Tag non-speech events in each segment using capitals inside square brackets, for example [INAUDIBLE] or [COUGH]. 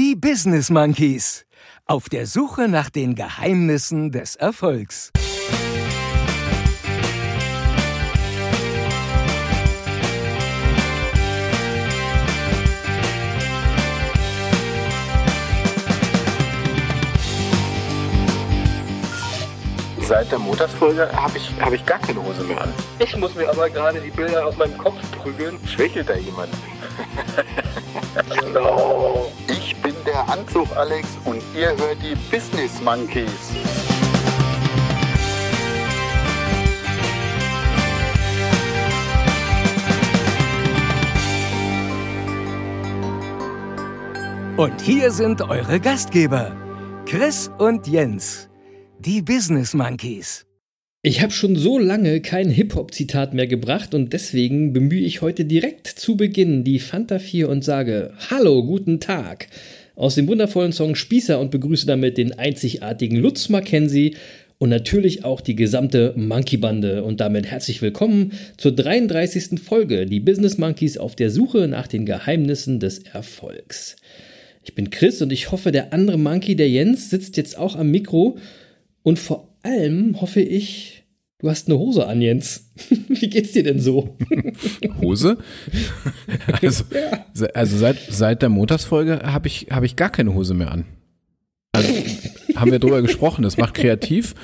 Die Business Monkeys. Auf der Suche nach den Geheimnissen des Erfolgs. Seit der Montagsfolge habe ich, hab ich gar keine Hose mehr an. Ich muss mir aber gerade die Bilder aus meinem Kopf prügeln. Schwächelt da jemand? [LAUGHS] Genau. Der Anzug Alex und ihr hört die Business Monkeys. Und hier sind eure Gastgeber, Chris und Jens, die Business Monkeys. Ich habe schon so lange kein Hip-Hop-Zitat mehr gebracht und deswegen bemühe ich heute direkt zu Beginn die Fanta 4 und sage Hallo, guten Tag aus dem wundervollen Song Spießer und begrüße damit den einzigartigen Lutz Mackenzie und natürlich auch die gesamte Monkey-Bande und damit herzlich willkommen zur 33. Folge, die Business Monkeys auf der Suche nach den Geheimnissen des Erfolgs. Ich bin Chris und ich hoffe, der andere Monkey, der Jens, sitzt jetzt auch am Mikro und vor allem hoffe ich, du hast eine Hose an, Jens. [LAUGHS] Wie geht's dir denn so? [LAUGHS] Hose? [LAUGHS] Also, also seit, seit der Montagsfolge habe ich, hab ich gar keine Hose mehr an. Also haben wir drüber gesprochen, das macht kreativ.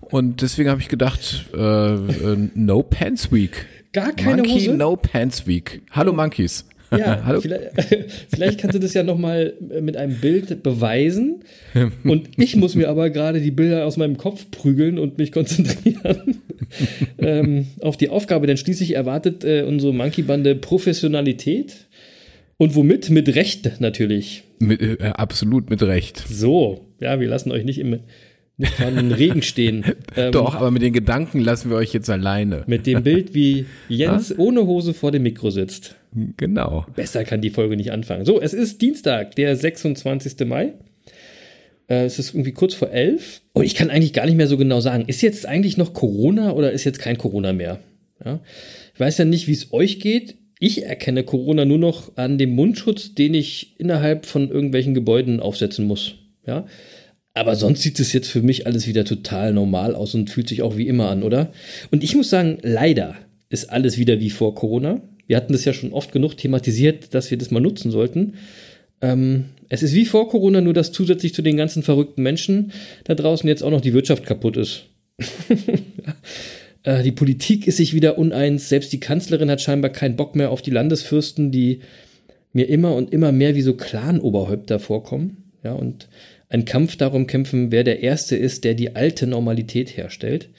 Und deswegen habe ich gedacht, äh, äh, No Pants Week. Gar keine Monkey Hose? No Pants Week. Hallo Monkeys. Ja, [LAUGHS] Hallo. Vielleicht, [LAUGHS] vielleicht kannst du das ja nochmal mit einem Bild beweisen. [LAUGHS] Und ich muss mir aber gerade die Bilder aus meinem Kopf prügeln und mich konzentrieren ähm, auf die Aufgabe. Denn schließlich erwartet äh, unsere Monkey-Bande Professionalität. Und womit? Mit Recht natürlich. Mit, äh, absolut mit Recht. So, ja, wir lassen euch nicht im nicht Regen stehen. Ähm, Doch, aber mit den Gedanken lassen wir euch jetzt alleine. Mit dem Bild, wie Jens ohne Hose vor dem Mikro sitzt. Genau. Besser kann die Folge nicht anfangen. So, es ist Dienstag, der 26. Mai. Äh, es ist irgendwie kurz vor elf. Und ich kann eigentlich gar nicht mehr so genau sagen, ist jetzt eigentlich noch Corona oder ist jetzt kein Corona mehr? Ja? Ich weiß ja nicht, wie es euch geht. Ich erkenne Corona nur noch an dem Mundschutz, den ich innerhalb von irgendwelchen Gebäuden aufsetzen muss. Ja? Aber sonst sieht es jetzt für mich alles wieder total normal aus und fühlt sich auch wie immer an, oder? Und ich muss sagen, leider ist alles wieder wie vor Corona. Wir hatten das ja schon oft genug thematisiert, dass wir das mal nutzen sollten. Ähm, es ist wie vor Corona, nur dass zusätzlich zu den ganzen verrückten Menschen da draußen jetzt auch noch die Wirtschaft kaputt ist. [LAUGHS] äh, die Politik ist sich wieder uneins. Selbst die Kanzlerin hat scheinbar keinen Bock mehr auf die Landesfürsten, die mir immer und immer mehr wie so Clan-Oberhäupter vorkommen. Ja, und ein Kampf darum kämpfen, wer der Erste ist, der die alte Normalität herstellt.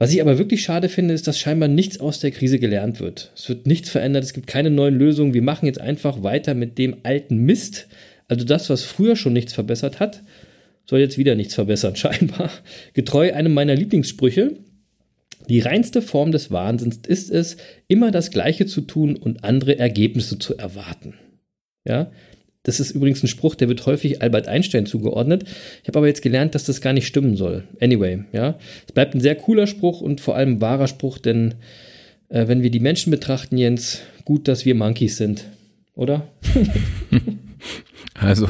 Was ich aber wirklich schade finde, ist, dass scheinbar nichts aus der Krise gelernt wird. Es wird nichts verändert, es gibt keine neuen Lösungen. Wir machen jetzt einfach weiter mit dem alten Mist. Also das, was früher schon nichts verbessert hat, soll jetzt wieder nichts verbessern, [LAUGHS] scheinbar. Getreu einem meiner Lieblingssprüche. Die reinste Form des Wahnsinns ist es, immer das Gleiche zu tun und andere Ergebnisse zu erwarten. Ja, das ist übrigens ein Spruch, der wird häufig Albert Einstein zugeordnet. Ich habe aber jetzt gelernt, dass das gar nicht stimmen soll. Anyway, ja. Es bleibt ein sehr cooler Spruch und vor allem ein wahrer Spruch, denn äh, wenn wir die Menschen betrachten, Jens, gut, dass wir Monkeys sind. Oder? [LAUGHS] Also,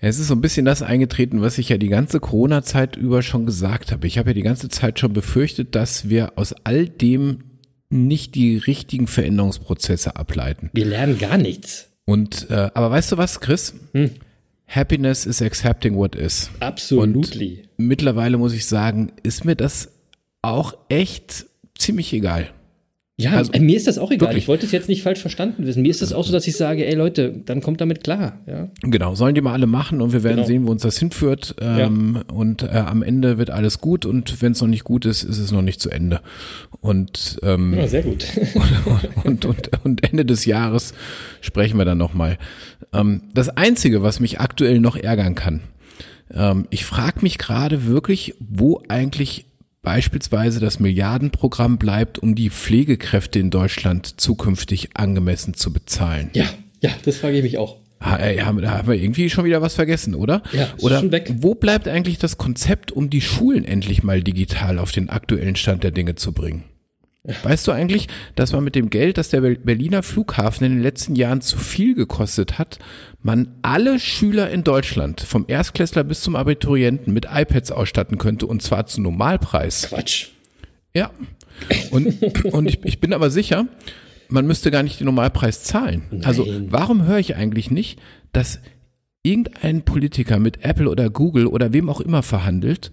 es ist so ein bisschen das eingetreten, was ich ja die ganze Corona-Zeit über schon gesagt habe. Ich habe ja die ganze Zeit schon befürchtet, dass wir aus all dem nicht die richtigen Veränderungsprozesse ableiten. Wir lernen gar nichts. Und äh, aber weißt du was, Chris? Hm. Happiness is accepting what is. Absolutely. Und mittlerweile muss ich sagen, ist mir das auch echt ziemlich egal. Ja, Also, äh, mir ist das auch egal. wirklich. Ich wollte es jetzt nicht falsch verstanden wissen. Mir ist das auch so, dass ich sage, ey Leute, dann kommt damit klar. Ja, Genau, sollen die mal alle machen und wir werden Genau. sehen, wo uns das hinführt. Ähm, Und äh, am Ende wird alles gut und wenn es noch nicht gut ist, ist es noch nicht zu Ende. Und, ähm, ja sehr gut. [LAUGHS] und, und, und Ende des Jahres sprechen wir dann nochmal. Ähm, das Einzige, was mich aktuell noch ärgern kann, ähm, ich frage mich gerade wirklich, wo eigentlich beispielsweise das Milliardenprogramm bleibt, um die Pflegekräfte in Deutschland zukünftig angemessen zu bezahlen. ja, ja, das frage ich mich auch. Ha, äh, haben, da haben wir irgendwie schon wieder was vergessen, oder? Ja, ist oder schon weg. wo bleibt eigentlich das Konzept, um die Schulen endlich mal digital auf den aktuellen Stand der Dinge zu bringen? Weißt du eigentlich, dass man mit dem Geld, das der Berliner Flughafen in den letzten Jahren zu viel gekostet hat, man alle Schüler in Deutschland, vom Erstklässler bis zum Abiturienten, mit iPads ausstatten könnte und zwar zu Normalpreis? Quatsch. Ja. Und, und ich, ich bin aber sicher, man müsste gar nicht den Normalpreis zahlen. Nein. Also warum höre ich eigentlich nicht, dass irgendein Politiker mit Apple oder Google oder wem auch immer verhandelt,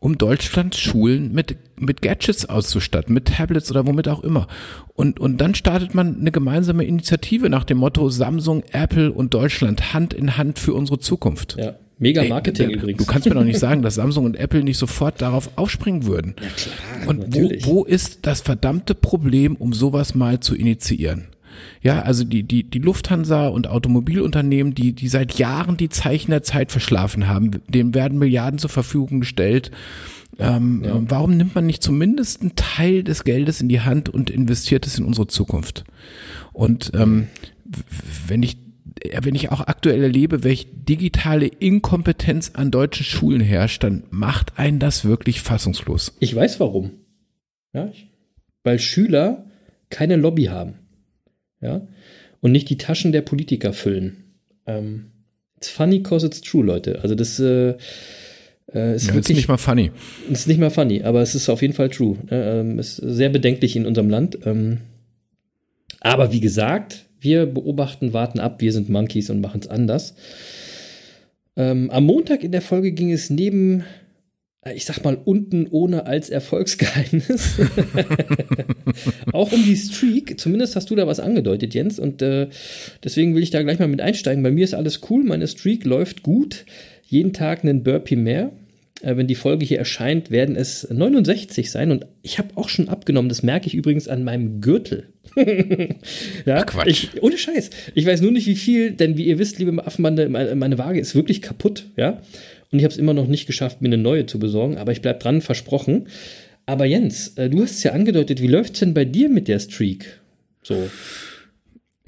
um Deutschlands Schulen mit, mit Gadgets auszustatten, mit Tablets oder womit auch immer. Und, und dann startet man eine gemeinsame Initiative nach dem Motto Samsung, Apple und Deutschland Hand in Hand für unsere Zukunft. Ja. Mega Ey, Marketing du- übrigens. Du kannst mir doch nicht [LAUGHS] sagen, dass Samsung und Apple nicht sofort darauf aufspringen würden. ja, klar, Und wo, wo ist das verdammte Problem, um sowas mal zu initiieren? Ja, also die, die, die Lufthansa und Automobilunternehmen, die, die seit Jahren die Zeichen der Zeit verschlafen haben, denen werden Milliarden zur Verfügung gestellt. Ähm, Warum nimmt man nicht zumindest einen Teil des Geldes in die Hand und investiert es in unsere Zukunft? Und ähm, wenn ich wenn ich auch aktuell erlebe, welche digitale Inkompetenz an deutschen Schulen herrscht, dann macht einen das wirklich fassungslos. Ich weiß warum. Ja, ich, weil Schüler keine Lobby haben. Ja, und nicht die Taschen der Politiker füllen. Ähm, it's funny cause it's true, Leute. Also das äh, äh, ist Ja, ist wirklich nicht mal funny. ist nicht mal funny, aber es ist auf jeden Fall true. Äh, ähm, ist sehr bedenklich in unserem Land. Ähm, aber wie gesagt, wir beobachten, warten ab, wir sind Monkeys und machen es anders. Ähm, am Montag in der Folge ging es neben, ich sag mal, unten ohne als Erfolgsgeheimnis [LAUGHS] auch um die Streak. Zumindest hast du da was angedeutet, Jens. Und äh, deswegen will ich da gleich mal mit einsteigen. Bei mir ist alles cool, meine Streak läuft gut. Jeden Tag einen Burpee mehr. Äh, wenn die Folge hier erscheint, werden es 69 sein. Und ich habe auch schon abgenommen. Das merke ich übrigens an meinem Gürtel. [LAUGHS] ja, Ach, Quatsch. Ich, ohne Scheiß. Ich weiß nur nicht, wie viel, denn wie ihr wisst, liebe Affenbande, meine, meine Waage ist wirklich kaputt. Ja. Und ich habe es immer noch nicht geschafft, mir eine neue zu besorgen. Aber ich bleib dran, versprochen. Aber Jens, äh, du hast es ja angedeutet. Wie läuft's denn bei dir mit der Streak? So.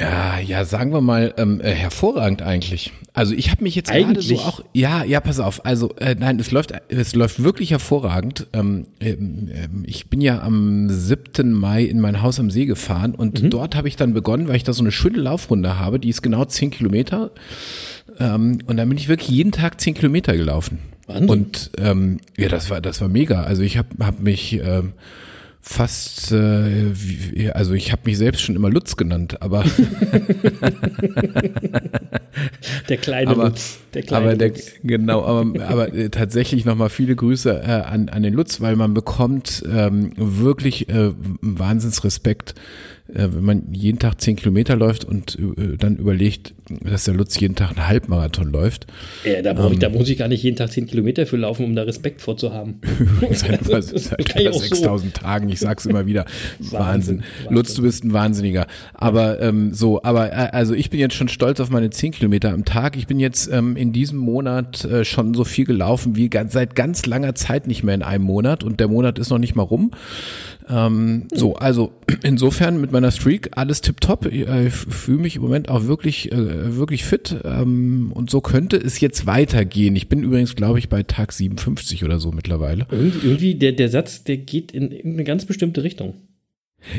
Ja, ja, sagen wir mal, ähm, äh, hervorragend eigentlich. Also ich habe mich jetzt gerade so auch, ja, ja, pass auf. Also äh, nein, es läuft, es läuft wirklich hervorragend. Ähm, ähm, ähm, ich bin ja am 7. Mai in mein Haus am See gefahren und dort habe ich dann begonnen, weil ich da so eine schöne Laufrunde habe, die ist genau 10 Kilometer. Ähm, und dann bin ich wirklich jeden Tag 10 Kilometer gelaufen. Wahnsinn. Und ähm, ja, das war, das war mega. Also ich habe hab mich ähm, fast, äh, wie, also ich habe mich selbst schon immer Lutz genannt, aber [LAUGHS] Der kleine aber, Lutz. Der kleine aber der, Lutz. genau, aber, aber äh, tatsächlich nochmal viele Grüße äh, an, an den Lutz, weil man bekommt ähm, wirklich äh, Wahnsinnsrespekt, äh, wenn man jeden Tag zehn Kilometer läuft und äh, dann überlegt, dass der Lutz jeden Tag einen Halbmarathon läuft. Ja, da, ich, Ähm. da muss ich gar nicht jeden Tag 10 Kilometer für laufen, um da Respekt vorzuhaben. [LAUGHS] Seit [LAUGHS] über, seit über auch so. 6000 Tagen, ich sag's immer wieder. [LAUGHS] Wahnsinn. Wahnsinn, Lutz, du bist ein Wahnsinniger. Aber ähm, so, aber äh, also ich bin jetzt schon stolz auf meine 10 Kilometer am Tag. Ich bin jetzt ähm, in diesem Monat äh, schon so viel gelaufen wie ganz, seit ganz langer Zeit nicht mehr in einem Monat und der Monat ist noch nicht mal rum. Ähm, so, also [CLEARS THROAT] insofern mit meiner Streak alles tipptopp. Ich äh, fühle mich im Moment auch wirklich, äh, wirklich fit ähm, und so könnte es jetzt weitergehen. Ich bin übrigens, glaube ich, bei Tag 57 oder so mittlerweile. Irgendwie, der, der Satz, der geht in irgendeine ganz bestimmte Richtung.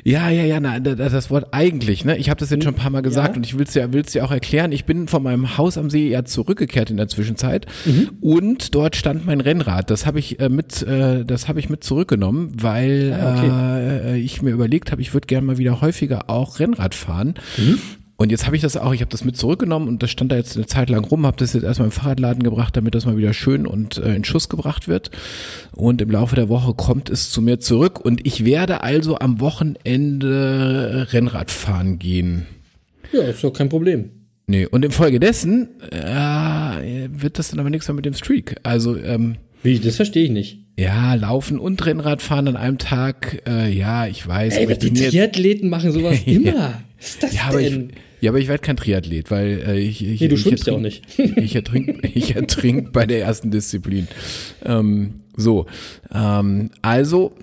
Ja, ja, ja, na, da- das Wort eigentlich, ne? Ich habe das jetzt schon ein paar Mal gesagt Ja. und ich will's ja, will's ja auch erklären. Ich bin von meinem Haus am See ja zurückgekehrt in der Zwischenzeit Mhm. und dort stand mein Rennrad. Das habe ich äh, mit, äh, das habe ich mit zurückgenommen, weil Ah, äh, ich mir überlegt habe, ich würde gerne mal wieder häufiger auch Rennrad fahren. Mhm. Und jetzt habe ich das auch, ich habe das mit zurückgenommen und das stand da jetzt eine Zeit lang rum, habe das jetzt erstmal im Fahrradladen gebracht, damit das mal wieder schön und äh, in Schuss gebracht wird. Und im Laufe der Woche kommt es zu mir zurück und ich werde also am Wochenende Rennrad fahren gehen. Ja, ist doch kein Problem. Nee, und infolgedessen äh, wird das dann aber nichts mehr mit dem Streak. Also ähm, Wie, das verstehe ich nicht. ja, laufen und Rennrad fahren an einem Tag, äh, ja, ich weiß. Ey, aber die Triathleten machen sowas [LAUGHS] immer. Was ist das ja, denn? Ja, aber ich werde kein Triathlet, weil äh, ich, ich, Nee, du ich schwimmst ja auch nicht. [LAUGHS] Ich ertrink, ich ertrink bei der ersten Disziplin. Ähm, so, ähm, also.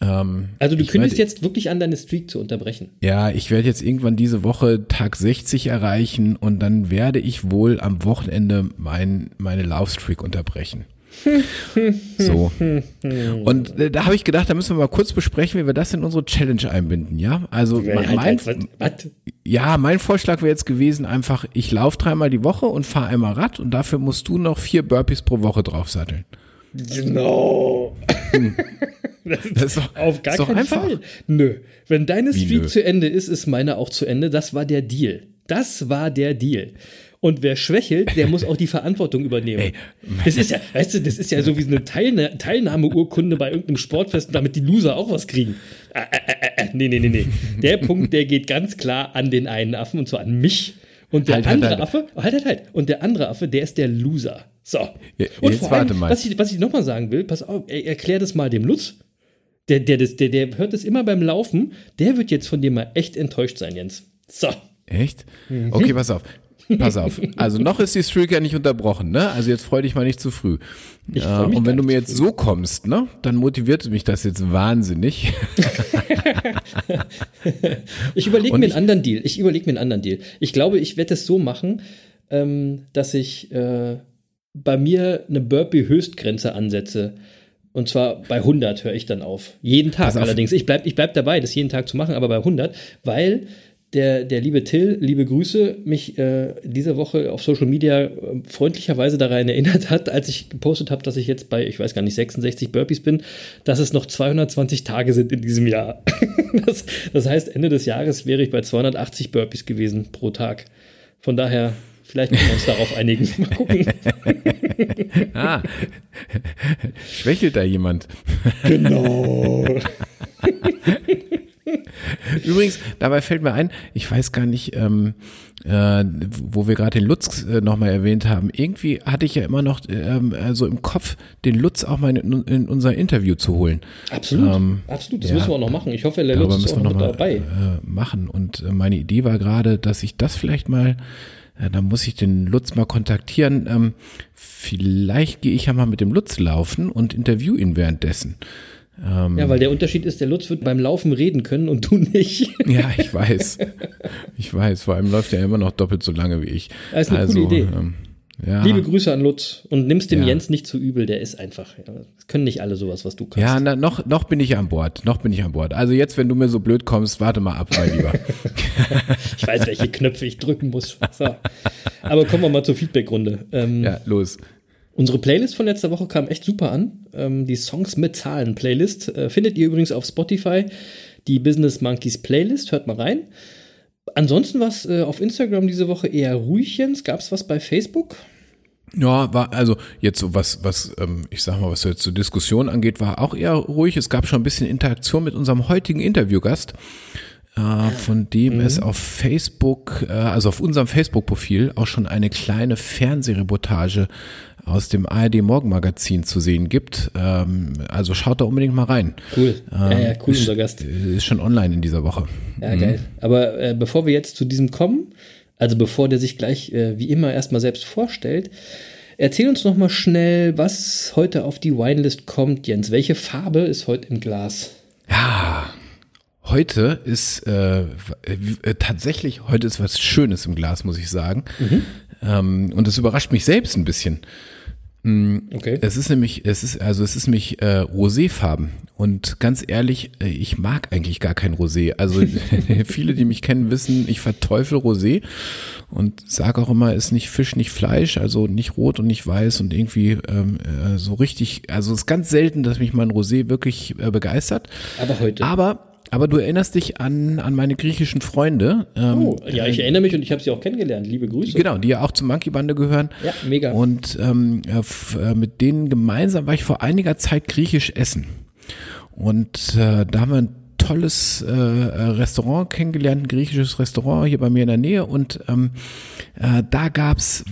Ähm, also du kündigst werd- jetzt wirklich an, deine Streak zu unterbrechen. Ja, ich werde jetzt irgendwann diese Woche Tag 60 erreichen und dann werde ich wohl am Wochenende mein, meine Laufstreak unterbrechen. [LAUGHS] So. [LAUGHS] Und äh, da habe ich gedacht, da müssen wir mal kurz besprechen, wie wir das in unsere Challenge einbinden, ja? Also mein, halt, was, was? Ja, mein Vorschlag wäre jetzt gewesen, einfach, ich laufe dreimal die Woche und fahre einmal Rad und dafür musst du noch vier Burpees pro Woche draufsatteln. Genau. [LAUGHS] Das ist doch, Auf gar ist keinen einfach. Fall. Nö. Wenn deine Wie Streak nö? zu Ende ist, ist meine auch zu Ende. Das war der Deal. Das war der Deal. Und wer schwächelt, der muss auch die Verantwortung übernehmen. [LAUGHS] Ey, das ist ja, weißt du, das ist ja so wie so eine Teilna Teilnahmeurkunde bei irgendeinem Sportfest, damit die Loser auch was kriegen. Äh, nee, nee, nee, nee. Der [LAUGHS] Punkt, der geht ganz klar an den einen Affen und zwar an mich. Und der Halt, halt, andere halt. Affe, halt, halt, halt. Und der andere Affe, der ist der Loser. So. Ja, und jetzt vor allem, warte mal. was ich, was ich nochmal sagen will, pass auf, erklär das mal dem Lutz. Der, der, das, der, der hört es immer beim Laufen. Der wird jetzt von dir mal echt enttäuscht sein, Jens. So. Echt? Mhm. Okay, pass auf. Pass auf. Also noch ist die Streak ja nicht unterbrochen, ne? Also jetzt freu dich mal nicht zu früh. Ich Äh, mich und wenn du mir jetzt so kommst, ne, dann motiviert mich das jetzt wahnsinnig. [LAUGHS] Ich überlege mir einen anderen Deal. Ich überlege mir einen anderen Deal. Ich glaube, ich werde es so machen, ähm, dass ich äh, bei mir eine Burpee-Höchstgrenze ansetze. Und zwar bei 100 höre ich dann auf. Jeden Tag auf. allerdings. Ich bleibe ich bleib dabei, das jeden Tag zu machen, aber bei 100, weil der, der liebe Till, liebe Grüße, mich äh, diese Woche auf Social Media äh, freundlicherweise daran erinnert hat, als ich gepostet habe, dass ich jetzt bei, ich weiß gar nicht, 66 Burpees bin, dass es noch 220 Tage sind in diesem Jahr. [LAUGHS] das, das heißt, Ende des Jahres wäre ich bei 280 Burpees gewesen pro Tag. Von daher, vielleicht können wir uns darauf einigen. [LAUGHS] Mal gucken. ah, [LAUGHS] schwächelt da jemand? genau. [LAUGHS] Übrigens, dabei fällt mir ein, ich weiß gar nicht, ähm, äh, wo wir gerade den Lutz äh, nochmal erwähnt haben. Irgendwie hatte ich ja immer noch ähm, äh, so im Kopf, den Lutz auch mal in, in unser Interview zu holen. Absolut. Ähm, Absolut. Das ja. müssen wir auch noch machen. Ich hoffe, der Lutz ist auch noch noch mal dabei. äh, machen. Und äh, meine Idee war gerade, dass ich das vielleicht mal, äh, da muss ich den Lutz mal kontaktieren. Ähm, vielleicht gehe ich ja mal mit dem Lutz laufen und interview ihn währenddessen. Ähm, Ja, weil der Unterschied ist, der Lutz wird beim Laufen reden können und du nicht. [LAUGHS] Ja, ich weiß. Ich weiß. Vor allem läuft er immer noch doppelt so lange wie ich. Das ist eine coole Idee. Ähm, ja, Liebe Grüße an Lutz und nimmst dem Ja. Jens nicht zu übel, der ist einfach. Ja, das können nicht alle sowas, was du kannst. ja na, noch, noch bin ich an Bord. Noch bin ich an Bord. Also jetzt, wenn du mir so blöd kommst, warte mal ab, mein Lieber. [LAUGHS] Ich weiß, welche Knöpfe ich drücken muss. So. Aber kommen wir mal zur Feedbackrunde. Ähm, ja, los. Unsere Playlist von letzter Woche kam echt super an. Ähm, die Songs mit Zahlen Playlist äh, findet ihr übrigens auf Spotify. Die Business Monkeys Playlist, hört mal rein. Ansonsten was äh, auf Instagram diese Woche eher ruhig. Gab es was bei Facebook? Ja, war also jetzt so was, was ähm, ich sag mal, was jetzt zur Diskussion angeht, war auch eher ruhig. Es gab schon ein bisschen Interaktion mit unserem heutigen Interviewgast, äh, von dem es auf Facebook, äh, also auf unserem Facebook-Profil auch schon eine kleine Fernsehreportage aus dem ARD Morgenmagazin zu sehen gibt. Ähm, also schaut da unbedingt mal rein. Cool. ja, ja, cool, ist, unser Gast. Ist schon online in dieser Woche. Ja, geil. Aber äh, bevor wir jetzt zu diesem kommen, also bevor der sich gleich äh, wie immer erstmal selbst vorstellt, erzähl uns noch mal schnell, was heute auf die Winelist kommt, Jens. Welche Farbe ist heute im Glas? Ja, heute ist äh, äh, tatsächlich, heute ist was Schönes im Glas, muss ich sagen. Ähm, und das überrascht mich selbst ein bisschen. Okay. Es ist nämlich, es ist, also es ist nämlich äh, Roséfarben. Und ganz ehrlich, äh, ich mag eigentlich gar kein Rosé. Also [LAUGHS] [LAUGHS] viele, die mich kennen, wissen, ich verteufel Rosé und sage auch immer, ist nicht Fisch, nicht Fleisch, also nicht rot und nicht weiß und irgendwie ähm, äh, so richtig, also es ist ganz selten, dass mich mein Rosé wirklich äh, begeistert. Aber heute. Aber, aber du erinnerst dich an, an meine griechischen Freunde. Ähm, oh, ja, ich erinnere mich und ich habe sie auch kennengelernt. Liebe Grüße. Genau, die ja auch zum Monkey Bande gehören. Ja, mega. Und ähm, äh, äh, mit denen gemeinsam war ich vor einiger Zeit griechisch essen. Und äh, da haben wir ein tolles äh, äh, Restaurant kennengelernt, ein griechisches Restaurant hier bei mir in der Nähe. Und ähm, äh, da gab's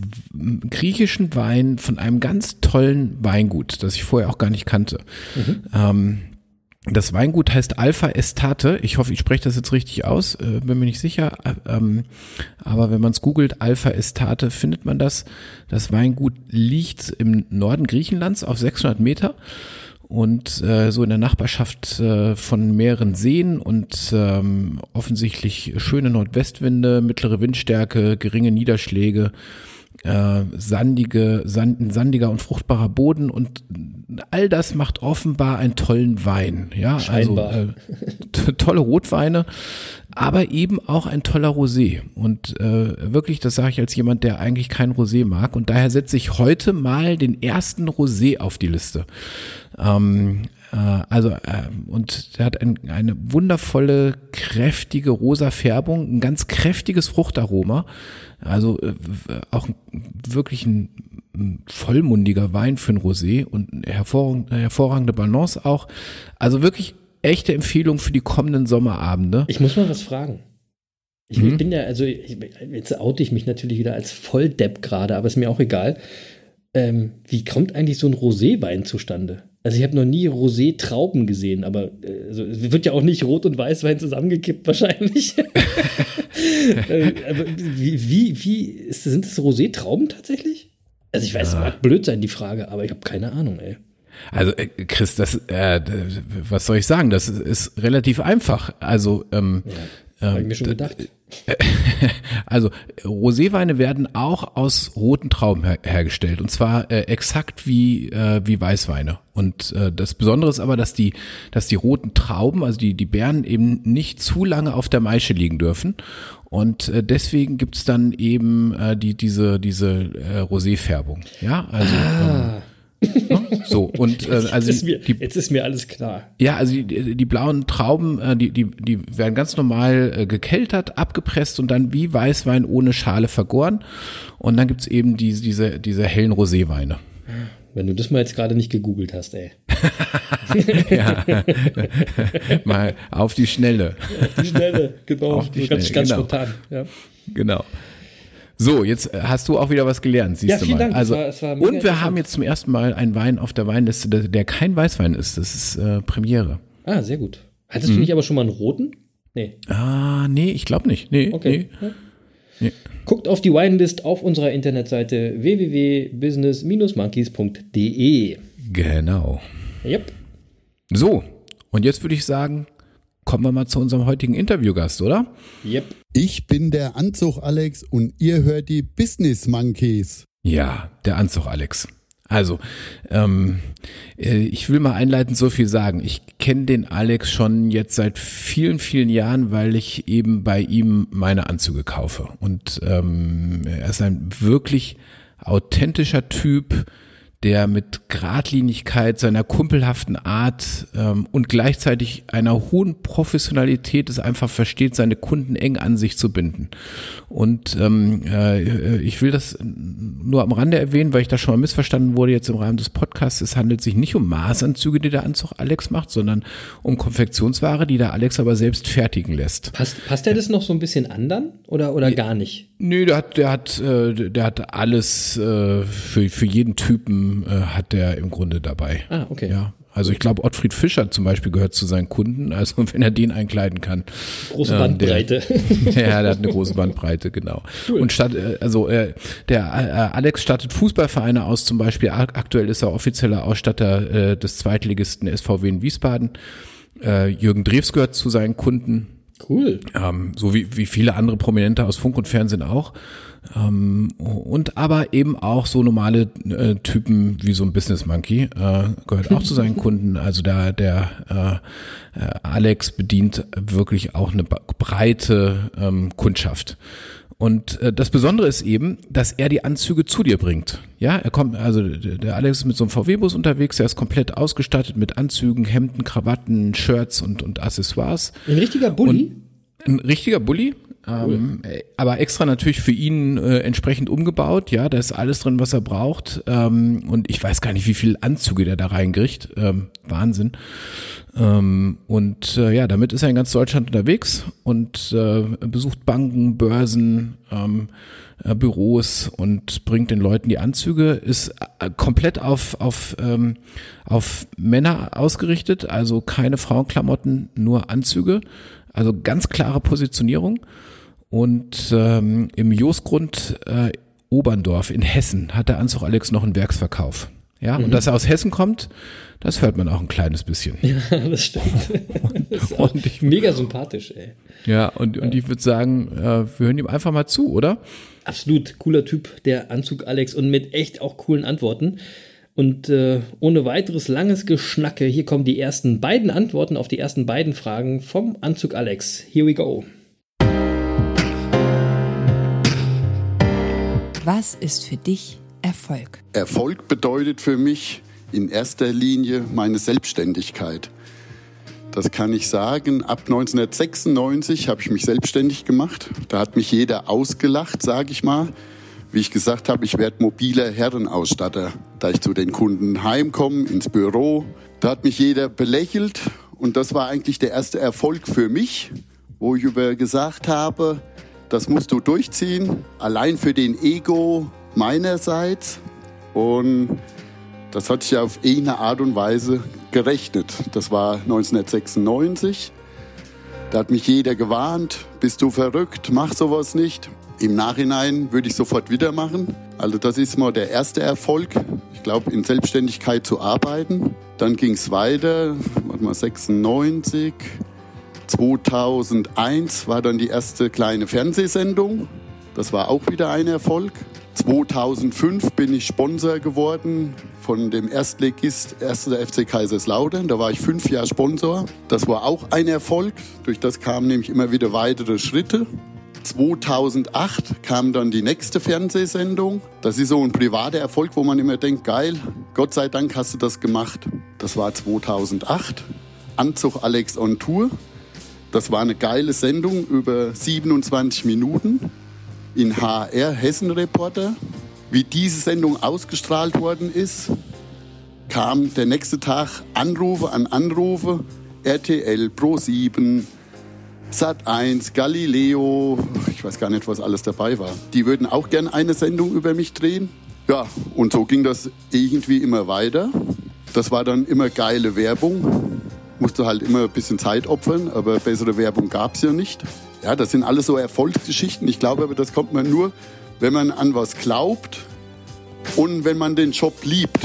griechischen Wein von einem ganz tollen Weingut, das ich vorher auch gar nicht kannte. Ähm, das Weingut heißt Alpha Estate. Ich hoffe, ich spreche das jetzt richtig aus, äh, bin mir nicht sicher. Äh, ähm, aber wenn man es googelt, Alpha Estate, findet man das. Das Weingut liegt im Norden Griechenlands auf 600 Meter und äh, so in der Nachbarschaft äh, von mehreren Seen und ähm, offensichtlich schöne Nordwestwinde, mittlere Windstärke, geringe Niederschläge. Äh, sandige, sand, sandiger und fruchtbarer Boden und all das macht offenbar einen tollen Wein. Ja, Scheinbar. also äh, tolle Rotweine, aber eben auch ein toller Rosé. Und äh, wirklich, das sage ich als jemand, der eigentlich kein Rosé mag. Und daher setze ich heute mal den ersten Rosé auf die Liste. Ähm, äh, also, äh, und der hat ein, eine wundervolle, kräftige rosa Färbung, ein ganz kräftiges Fruchtaroma. Also äh, auch wirklich ein, ein vollmundiger Wein für ein Rosé und eine hervorragende, hervorragende Balance auch. Also wirklich echte Empfehlung für die kommenden Sommerabende. Ich muss mal was fragen. Ich, Mhm. ich bin ja, also ich, jetzt oute ich mich natürlich wieder als Volldepp gerade, aber ist mir auch egal. Ähm, wie kommt eigentlich so ein Roséwein zustande? Also ich habe noch nie Rosé-Trauben gesehen, aber äh, also, es wird ja auch nicht Rot- und Weißwein zusammengekippt wahrscheinlich. [LAUGHS] äh, aber wie, wie, wie ist, sind das Rosé-Trauben tatsächlich? Also ich weiß, es mag blöd sein, die Frage, aber ich habe keine Ahnung, ey. Also äh, Chris, das, äh, was soll ich sagen? Das ist, relativ einfach. Also ähm, Habe ich ähm, mir schon d- gedacht. [LAUGHS] Also Roséweine werden auch aus roten Trauben her hergestellt und zwar äh, exakt wie äh, wie Weißweine. Und äh, das Besondere ist aber, dass die dass die roten Trauben, also die die Beeren eben nicht zu lange auf der Maische liegen dürfen. Und äh, deswegen gibt's dann eben äh, die diese diese äh, Roséfärbung. Ja, also ähm, ne? So und äh, Jetzt, also ist mir, die, jetzt ist mir alles klar. ja, also die, die blauen Trauben, äh, die, die, die werden ganz normal äh, gekeltert, abgepresst und dann wie Weißwein ohne Schale vergoren. Und dann gibt's eben die, diese, diese hellen Roséweine. Wenn du das mal jetzt gerade nicht gegoogelt hast, ey. [LAUGHS] Ja. [LAUGHS] Mal auf die Schnelle. Die Schnelle, genau. Auf die So ganz, Schnelle, ganz genau. spontan. Ja. Genau. So, jetzt äh, hast du auch wieder was gelernt, siehst Ja, du vielen mal. Dank, es Also, war- es war und wir haben jetzt zum ersten Mal einen Wein auf der Weinliste, der, der kein Weißwein ist. Das ist äh, Premiere. Ah, sehr gut. Hattest Mhm. du nicht aber schon mal einen roten? Nee. Ah, nee, ich glaube nicht. Nee, Okay. nee. Ja. Nee. Guckt auf die Winelist auf unserer Internetseite www.business-monkeys.de. Genau. Yep. So, und jetzt würde ich sagen, kommen wir mal zu unserem heutigen Interviewgast, oder? Yep. Ich bin der Anzug Alex und ihr hört die Business Monkeys. Ja, der Anzug, Alex. Also, ähm, äh, ich will mal einleitend so viel sagen. Ich kenne den Alex schon jetzt seit vielen, vielen Jahren, weil ich eben bei ihm meine Anzüge kaufe. Und ähm, er ist ein wirklich authentischer Typ, der mit Gradlinigkeit, seiner kumpelhaften Art ähm, und gleichzeitig einer hohen Professionalität es einfach versteht, seine Kunden eng an sich zu binden. Und ähm, äh, ich will das nur am Rande erwähnen, weil ich da schon mal missverstanden wurde jetzt im Rahmen des Podcasts. Es handelt sich nicht um Maßanzüge, die der Anzug Alex macht, sondern um Konfektionsware, die der Alex aber selbst fertigen lässt. Passt, passt der das noch so ein bisschen an dann? Oder, oder gar nicht? Nö, der hat, der hat, äh, der hat alles äh, für, für jeden Typen äh, hat der im Grunde dabei. Ah, okay. Ja. Also ich glaube, Ottfried Fischer zum Beispiel gehört zu seinen Kunden. [LAUGHS] Also wenn er den einkleiden kann. Große ähm, Bandbreite. Der, [LAUGHS] ja, der hat eine große Bandbreite, genau. Und statt, äh, also äh, der äh, Alex stattet Fußballvereine aus, zum Beispiel ak- aktuell ist er offizieller Ausstatter äh, des Zweitligisten SVW in Wiesbaden. Äh, Jürgen Drews gehört zu seinen Kunden. cool. Ähm, so wie, wie viele andere Prominente aus Funk und Fernsehen auch. Ähm, und aber eben auch so normale äh, Typen wie so ein Business Monkey äh, gehört auch zu seinen [LAUGHS] Kunden. Also da der äh, äh, Alex bedient wirklich auch eine breite ähm, Kundschaft. Und äh, das Besondere ist eben, dass er die Anzüge zu dir bringt. Ja, er kommt, also der Alex ist mit so einem VW-Bus unterwegs, er ist komplett ausgestattet mit Anzügen, Hemden, Krawatten, Shirts und, und Accessoires. Ein richtiger Bulli? Ein richtiger Bulli, ähm, äh, aber extra natürlich für ihn äh, entsprechend umgebaut. Ja, da ist alles drin, was er braucht. Ähm, und ich weiß gar nicht, wie viele Anzüge der da reinkriegt. Ähm, Wahnsinn. Ähm, und äh, ja, damit ist er in ganz Deutschland unterwegs und äh, besucht Banken, Börsen, ähm, äh, Büros und bringt den Leuten die Anzüge. Ist äh, komplett auf auf ähm, auf Männer ausgerichtet, also keine Frauenklamotten, nur Anzüge. Also ganz klare Positionierung. Und ähm, im Josgrund äh, Oberndorf in Hessen hat der Anzug Alex noch einen Werksverkauf. Ja, mhm. und dass er aus Hessen kommt, das hört man auch ein kleines bisschen. Ja, das stimmt. [LAUGHS] [LAUGHS] das ist auch ich, mega sympathisch, ey. Ja, und, und ich würde sagen, äh, wir hören ihm einfach mal zu, oder? Absolut cooler Typ, der Anzug Alex und mit echt auch coolen Antworten. Und äh, ohne weiteres langes Geschnacke, hier kommen die ersten beiden Antworten auf die ersten beiden Fragen vom Anzug Alex. Here we go. Was ist für dich Erfolg? Erfolg bedeutet für mich in erster Linie meine Selbstständigkeit. Das kann ich sagen. Ab 1996 habe ich mich selbstständig gemacht. Da hat mich jeder ausgelacht, sage ich mal. Wie ich gesagt habe, ich werde mobiler Herrenausstatter. Da ich zu den Kunden heimkomme, ins Büro, da hat mich jeder belächelt. Und das war eigentlich der erste Erfolg für mich, wo ich über gesagt habe, das musst du durchziehen, allein für den Ego meinerseits. Und das hat sich auf irgendeine Art und Weise gerechnet. Das war 1996. Da hat mich jeder gewarnt, bist du verrückt, mach sowas nicht. Im Nachhinein würde ich sofort wieder machen. Also das ist mal der erste Erfolg. Ich glaube, in Selbstständigkeit zu arbeiten. Dann ging es weiter, warte mal, 96. 2001 war dann die erste kleine Fernsehsendung. Das war auch wieder ein Erfolg. 2005 bin ich Sponsor geworden von dem Erstligist 1. FC Kaiserslautern. Da war ich fünf Jahre Sponsor. Das war auch ein Erfolg. Durch das kamen nämlich immer wieder weitere Schritte. 2008 kam dann die nächste Fernsehsendung. Das ist so ein privater Erfolg, wo man immer denkt, geil, Gott sei Dank hast du das gemacht. Das war 2008. Anzug Alex on Tour. Das war eine geile Sendung über 27 Minuten in HR Hessen Reporter. Wie diese Sendung ausgestrahlt worden ist, kam der nächste Tag Anrufe an Anrufe. RTL, Pro7, Sat1, Galileo, ich weiß gar nicht, was alles dabei war. Die würden auch gern eine Sendung über mich drehen. Ja, und so ging das irgendwie immer weiter. Das war dann immer geile Werbung. Musste halt immer ein bisschen Zeit opfern, aber bessere Werbung gab es ja nicht. Ja, das sind alles so Erfolgsgeschichten. Ich glaube aber, das kommt man nur, wenn man an was glaubt und wenn man den Job liebt.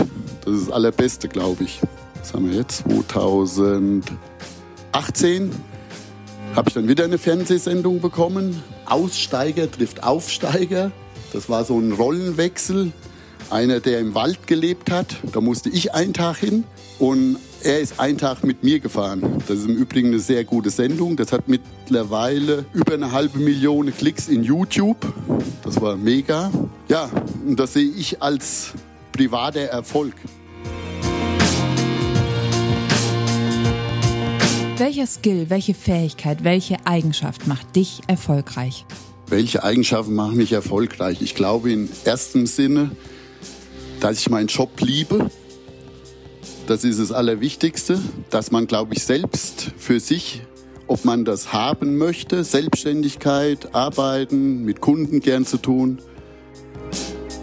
Das ist das Allerbeste, glaube ich. Was haben wir jetzt? 2018 habe ich dann wieder eine Fernsehsendung bekommen. Aussteiger trifft Aufsteiger. Das war so ein Rollenwechsel. Einer, der im Wald gelebt hat, da musste ich einen Tag hin. Und er ist einen Tag mit mir gefahren. Das ist im Übrigen eine sehr gute Sendung. Das hat mittlerweile über eine halbe Million Klicks in YouTube. Das war mega. Ja, und das sehe ich als privater Erfolg. Welcher Skill, welche Fähigkeit, welche Eigenschaft macht dich erfolgreich? Welche Eigenschaften machen mich erfolgreich? Ich glaube im ersten Sinne, dass ich meinen Job liebe das ist das Allerwichtigste, dass man, glaube ich, selbst für sich, ob man das haben möchte, Selbstständigkeit, arbeiten, mit Kunden gern zu tun,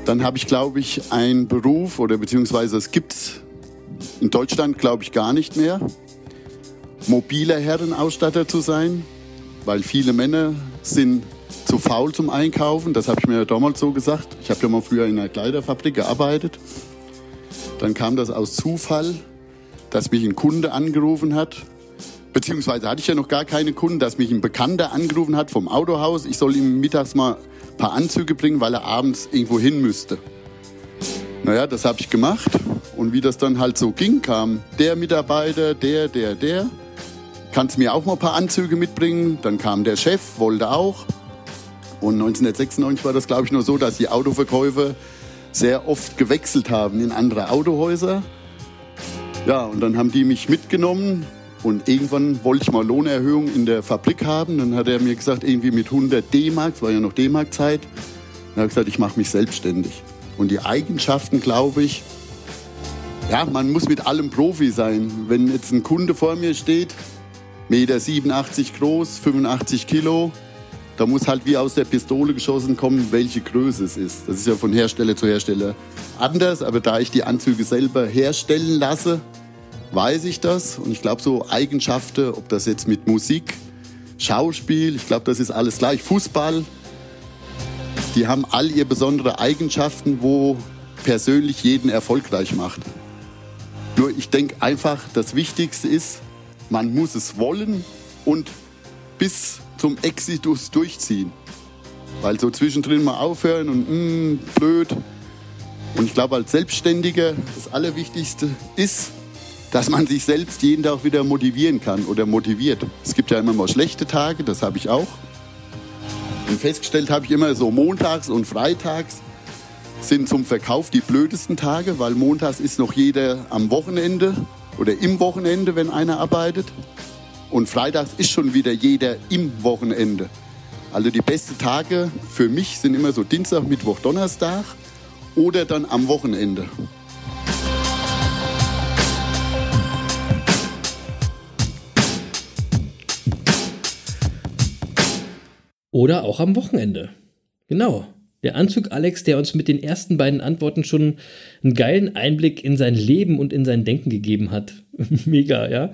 dann habe ich, glaube ich, einen Beruf oder beziehungsweise es gibt es in Deutschland, glaube ich, gar nicht mehr, mobiler Herrenausstatter zu sein, weil viele Männer sind zu faul zum Einkaufen. Das habe ich mir damals so gesagt. Ich habe ja mal früher in einer Kleiderfabrik gearbeitet. Dann kam das aus Zufall, dass mich ein Kunde angerufen hat. Beziehungsweise hatte ich ja noch gar keine Kunden, dass mich ein Bekannter angerufen hat vom Autohaus. Ich soll ihm mittags mal ein paar Anzüge bringen, weil er abends irgendwo hin müsste. Naja, das habe ich gemacht. Und wie das dann halt so ging, kam der Mitarbeiter, der, der, der. Kannst mir auch mal ein paar Anzüge mitbringen? Dann kam der Chef, wollte auch. Und 1996 war das, glaube ich, nur so, dass die Autoverkäufer sehr oft gewechselt haben in andere Autohäuser. Ja, und dann haben die mich mitgenommen und irgendwann wollte ich mal Lohnerhöhung in der Fabrik haben. Dann hat er mir gesagt, irgendwie mit 100 D-Mark, es war ja noch D-Mark-Zeit. Dann habe ich gesagt, ich mache mich selbstständig. Und die Eigenschaften, glaube ich, ja, man muss mit allem Profi sein. Wenn jetzt ein Kunde vor mir steht, Meter 87 groß, 85 Kilo, da muss halt wie aus der Pistole geschossen kommen, welche Größe es ist. Das ist ja von Hersteller zu Hersteller anders, aber da ich die Anzüge selber herstellen lasse, weiß ich das. Und ich glaube, so Eigenschaften, ob das jetzt mit Musik, Schauspiel, ich glaube, das ist alles gleich. Fußball, die haben all ihre besondere Eigenschaften, wo persönlich jeden erfolgreich macht. Nur ich denke einfach, das Wichtigste ist, man muss es wollen und bis zum Exitus durchziehen. Weil so zwischendrin mal aufhören und mm, blöd. Und ich glaube, als Selbstständiger das Allerwichtigste ist, dass man sich selbst jeden Tag wieder motivieren kann oder motiviert. Es gibt ja immer mal schlechte Tage, das habe ich auch. Und festgestellt habe ich immer so montags und freitags sind zum Verkauf die blödesten Tage, weil montags ist noch jeder am Wochenende oder im Wochenende, wenn einer arbeitet. Und freitags ist schon wieder jeder im Wochenende. Also die besten Tage für mich sind immer so Dienstag, Mittwoch, Donnerstag oder dann am Wochenende. Oder auch am Wochenende. Genau. Der Anzug Alex, der uns mit den ersten beiden Antworten schon einen geilen Einblick in sein Leben und in sein Denken gegeben hat. [LAUGHS] Mega, ja.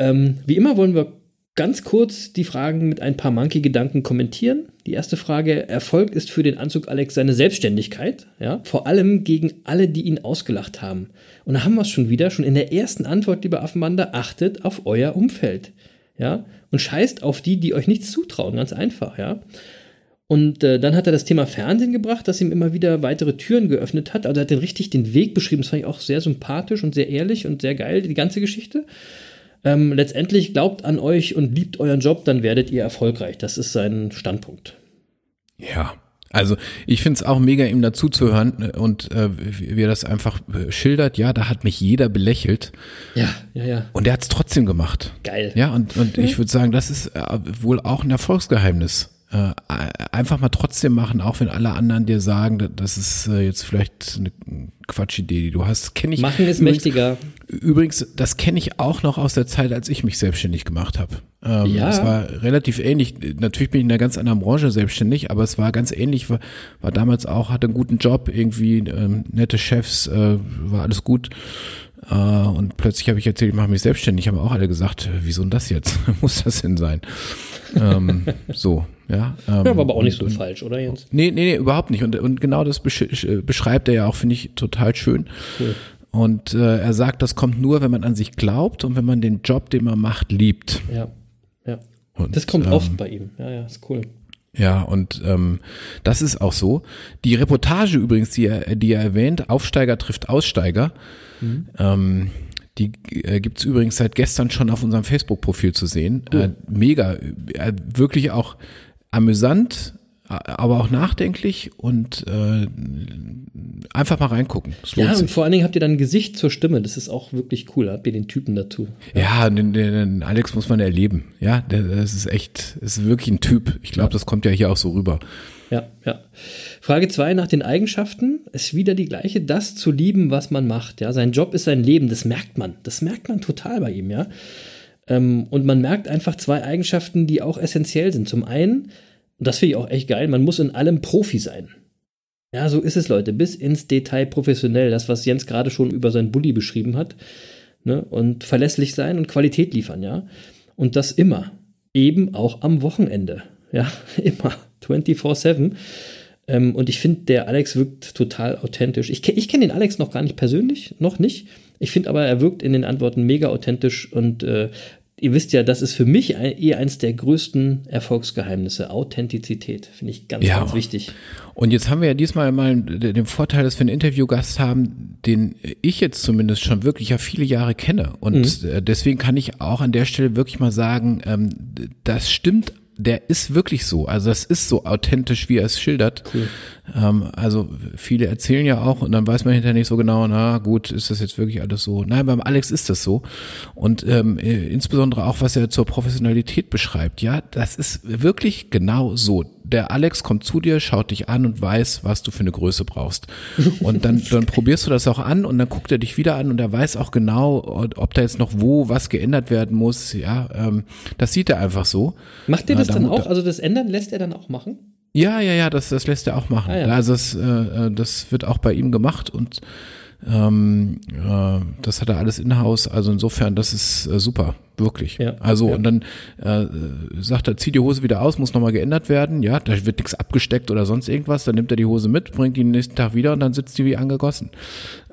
Ähm, wie immer wollen wir ganz kurz die Fragen mit ein paar Monkey-Gedanken kommentieren. Die erste Frage: Erfolg ist für den Anzug Alex seine Selbstständigkeit, ja, vor allem gegen alle, die ihn ausgelacht haben. Und da haben wir es schon wieder, schon in der ersten Antwort, lieber Affenbander, achtet auf euer Umfeld, ja, und scheißt auf die, die euch nichts zutrauen, ganz einfach, ja. Und äh, dann hat er das Thema Fernsehen gebracht, das ihm immer wieder weitere Türen geöffnet hat. Also er hat den richtig den Weg beschrieben. Das fand ich auch sehr sympathisch und sehr ehrlich und sehr geil, die ganze Geschichte. Ähm, letztendlich glaubt an euch und liebt euren Job, dann werdet ihr erfolgreich. Das ist sein Standpunkt. Ja, also ich finde es auch mega, ihm dazu zu hören und äh, wie er das einfach äh, schildert, ja, da hat mich jeder belächelt. Ja, ja, ja. Und er hat es trotzdem gemacht. Geil. Ja, und, und ich würde sagen, das ist äh, wohl auch ein Erfolgsgeheimnis äh, einfach mal trotzdem machen, auch wenn alle anderen dir sagen, das ist äh, jetzt vielleicht eine Quatschidee, die du hast. Kenne ich. Machen ist übrigens, mächtiger. Übrigens, das kenne ich auch noch aus der Zeit, als ich mich selbstständig gemacht habe. Ähm, Ja. Es war relativ ähnlich. Natürlich bin ich in einer ganz anderen Branche selbstständig, aber es war ganz ähnlich. War, war damals auch, hatte einen guten Job, irgendwie ähm, nette Chefs, äh, war alles gut. Äh, und plötzlich habe ich erzählt, ich mache mich selbstständig. Haben auch alle gesagt, äh, wieso denn das jetzt? [LAUGHS] Muss das denn sein? ähm, [LAUGHS] so, ja. Ähm, Ja, war aber auch nicht so und, falsch, oder Jens? Nee, nee, nee, überhaupt nicht. Und, und genau das besch äh, beschreibt er ja auch, finde ich, total schön. Cool. Und äh, er sagt, das kommt nur, wenn man an sich glaubt und wenn man den Job, den man macht, liebt. Ja. Ja. Und, Das kommt ähm, oft bei ihm. Ja, ja, ist cool. Ja, und ähm, das ist auch so. Die Reportage übrigens, die er, die er erwähnt, Aufsteiger trifft Aussteiger, ähm, die äh, gibt's übrigens seit gestern schon auf unserem Facebook-Profil zu sehen. Äh, mega, äh, wirklich auch amüsant, aber auch nachdenklich und äh, einfach mal reingucken. Ja, sich. und vor allen Dingen habt ihr dann ein Gesicht zur Stimme. Das ist auch wirklich cool. Habt ihr den Typen dazu. Ja, den, den, den Alex muss man erleben. Ja, das ist echt, das ist wirklich ein Typ. Ich glaube, das kommt ja hier auch so rüber. Ja, ja. Frage zwei nach den Eigenschaften ist wieder die gleiche, das zu lieben, was man macht. Ja, sein Job ist sein Leben, das merkt man. Das merkt man total bei ihm, ja. Ähm, und man merkt einfach zwei Eigenschaften, die auch essentiell sind. Zum einen, und das finde ich auch echt geil, man muss in allem Profi sein. Ja, so ist es, Leute, bis ins Detail professionell. Das, was Jens gerade schon über seinen Bulli beschrieben hat. Ne? Und verlässlich sein und Qualität liefern, ja. Und das immer. Eben auch am Wochenende. Ja, [LAUGHS] immer. 24-7. Ähm, und ich finde, der Alex wirkt total authentisch. Ich, ich kenne den Alex noch gar nicht persönlich, noch nicht. Ich finde aber, er wirkt in den Antworten mega authentisch und äh, ihr wisst ja, das ist für mich eher eins der größten Erfolgsgeheimnisse. Authentizität finde ich ganz, Ja. ganz wichtig. Und jetzt haben wir ja diesmal mal den Vorteil, dass wir einen Interviewgast haben, den ich jetzt zumindest schon wirklich ja viele Jahre kenne. Und äh, deswegen kann ich auch an der Stelle wirklich mal sagen, ähm, das stimmt, der ist wirklich so. Also das ist so authentisch, wie er es schildert. Ähm, also viele erzählen ja auch und dann weiß man hinterher nicht so genau, na gut, ist das jetzt wirklich alles so? Nein, beim Alex ist das so. Und ähm, äh, insbesondere auch, was er zur Professionalität beschreibt. Ja, das ist wirklich genau so. Der Alex kommt zu dir, schaut dich an und weiß, was du für eine Größe brauchst. Und dann, [LAUGHS] dann probierst du das auch an und dann guckt er dich wieder an und er weiß auch genau, ob da jetzt noch wo was geändert werden muss. Ja, ähm, das sieht er einfach so. Macht ihr das da dann mu- auch? Also das ändern lässt er dann auch machen? Ja, ja, ja, das, das lässt er auch machen. Ah, ja. Also das, äh, äh, das wird auch bei ihm gemacht und Ähm, äh, das hat er alles in-house. Also insofern, das ist äh, super, wirklich. Ja, also ja. und dann äh, sagt er, zieh die Hose wieder aus, muss nochmal geändert werden. Ja, da wird nichts abgesteckt oder sonst irgendwas. Dann nimmt er die Hose mit, bringt die nächsten Tag wieder und dann sitzt die wie angegossen.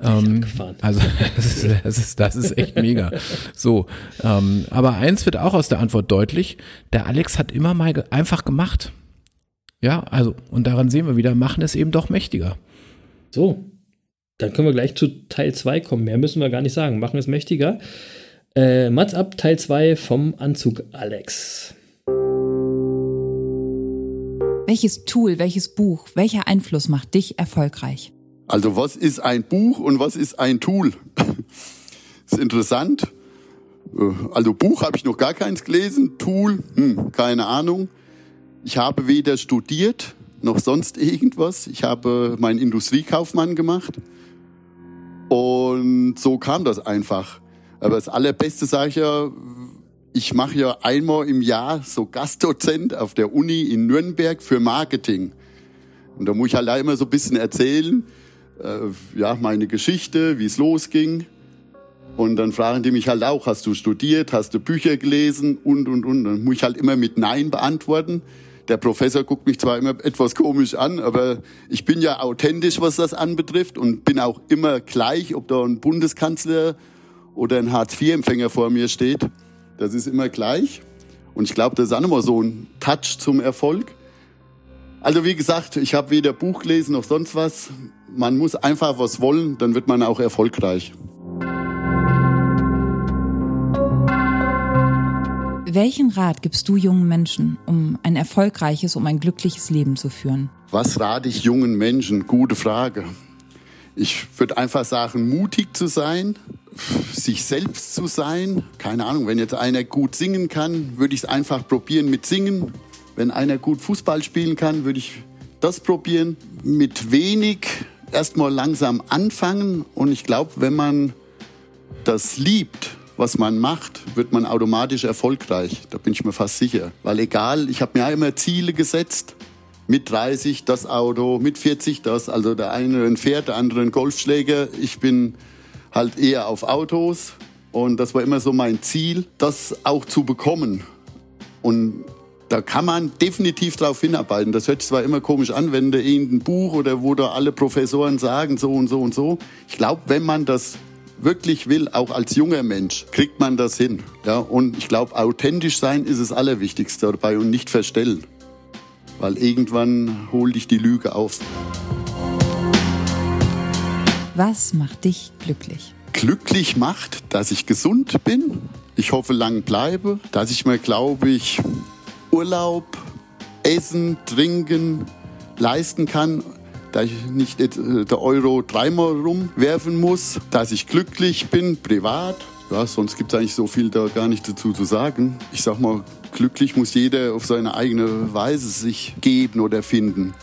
Ähm, also [LAUGHS] das ist, das ist, das ist echt mega. So, ähm, aber eins wird auch aus der Antwort deutlich: Der Alex hat immer mal ge einfach gemacht. Ja, also und daran sehen wir wieder, machen es eben doch mächtiger. So, dann können wir gleich zu Teil 2 kommen. Mehr müssen wir gar nicht sagen. Machen es mächtiger. Äh, Mats ab, Teil 2 vom Anzug Alex. Welches Tool, welches Buch, welcher Einfluss macht dich erfolgreich? Also was ist ein Buch und was ist ein Tool? [LAUGHS] ist interessant. Äh, Also Buch habe ich noch gar keins gelesen, Tool, hm, keine Ahnung. Ich habe weder studiert noch sonst irgendwas. Ich habe meinen Industriekaufmann gemacht und so kam das einfach. Aber das Allerbeste sage ich ja, ich mache ja einmal im Jahr so Gastdozent auf der Uni in Nürnberg für Marketing. Und da muss ich halt immer so ein bisschen erzählen, äh, ja, meine Geschichte, wie es losging. Und dann fragen die mich halt auch, hast du studiert, hast du Bücher gelesen und, und, und. Dann muss ich halt immer mit Nein beantworten. Der Professor guckt mich zwar immer etwas komisch an, aber ich bin ja authentisch, was das anbetrifft und bin auch immer gleich, ob da ein Bundeskanzler oder ein Hartz-IV-Empfänger vor mir steht. Das ist immer gleich. Und ich glaube, das ist auch nochmal so ein Touch zum Erfolg. Also wie gesagt, ich habe weder Buch gelesen noch sonst was. Man muss einfach was wollen, dann wird man auch erfolgreich. Welchen Rat gibst du jungen Menschen, um ein erfolgreiches, um ein glückliches Leben zu führen? Was rate ich jungen Menschen? Gute Frage. Ich würde einfach sagen, mutig zu sein, sich selbst zu sein. Keine Ahnung, wenn jetzt einer gut singen kann, würde ich es einfach probieren mit Singen. Wenn einer gut Fußball spielen kann, würde ich das probieren. Mit wenig erstmal langsam anfangen. Und ich glaube, wenn man das liebt, was man macht, wird man automatisch erfolgreich. Da bin ich mir fast sicher. Weil egal, ich habe mir ja immer Ziele gesetzt. Mit 30 das Auto, mit 40 das. Also der eine ein Pferd, der andere ein Golfschläger. Ich bin halt eher auf Autos. Und das war immer so mein Ziel, das auch zu bekommen. Und da kann man definitiv drauf hinarbeiten. Das hört sich zwar immer komisch an, wenn da irgendein Buch oder wo da alle Professoren sagen, so und so und so. Ich glaube, wenn man das wirklich will, auch als junger Mensch, kriegt man das hin. Ja, und ich glaube, authentisch sein ist das Allerwichtigste dabei und nicht verstellen. Weil irgendwann holt dich die Lüge auf. Was macht dich glücklich? Glücklich macht, dass ich gesund bin. Ich hoffe, lang bleibe. Dass ich mir, glaube ich, Urlaub, Essen, Trinken leisten kann dass ich nicht äh, der Euro dreimal rumwerfen muss, dass ich glücklich bin, privat. Ja, sonst gibt es eigentlich so viel da gar nicht dazu zu sagen. Ich sag mal, glücklich muss jeder auf seine eigene Weise sich geben oder finden.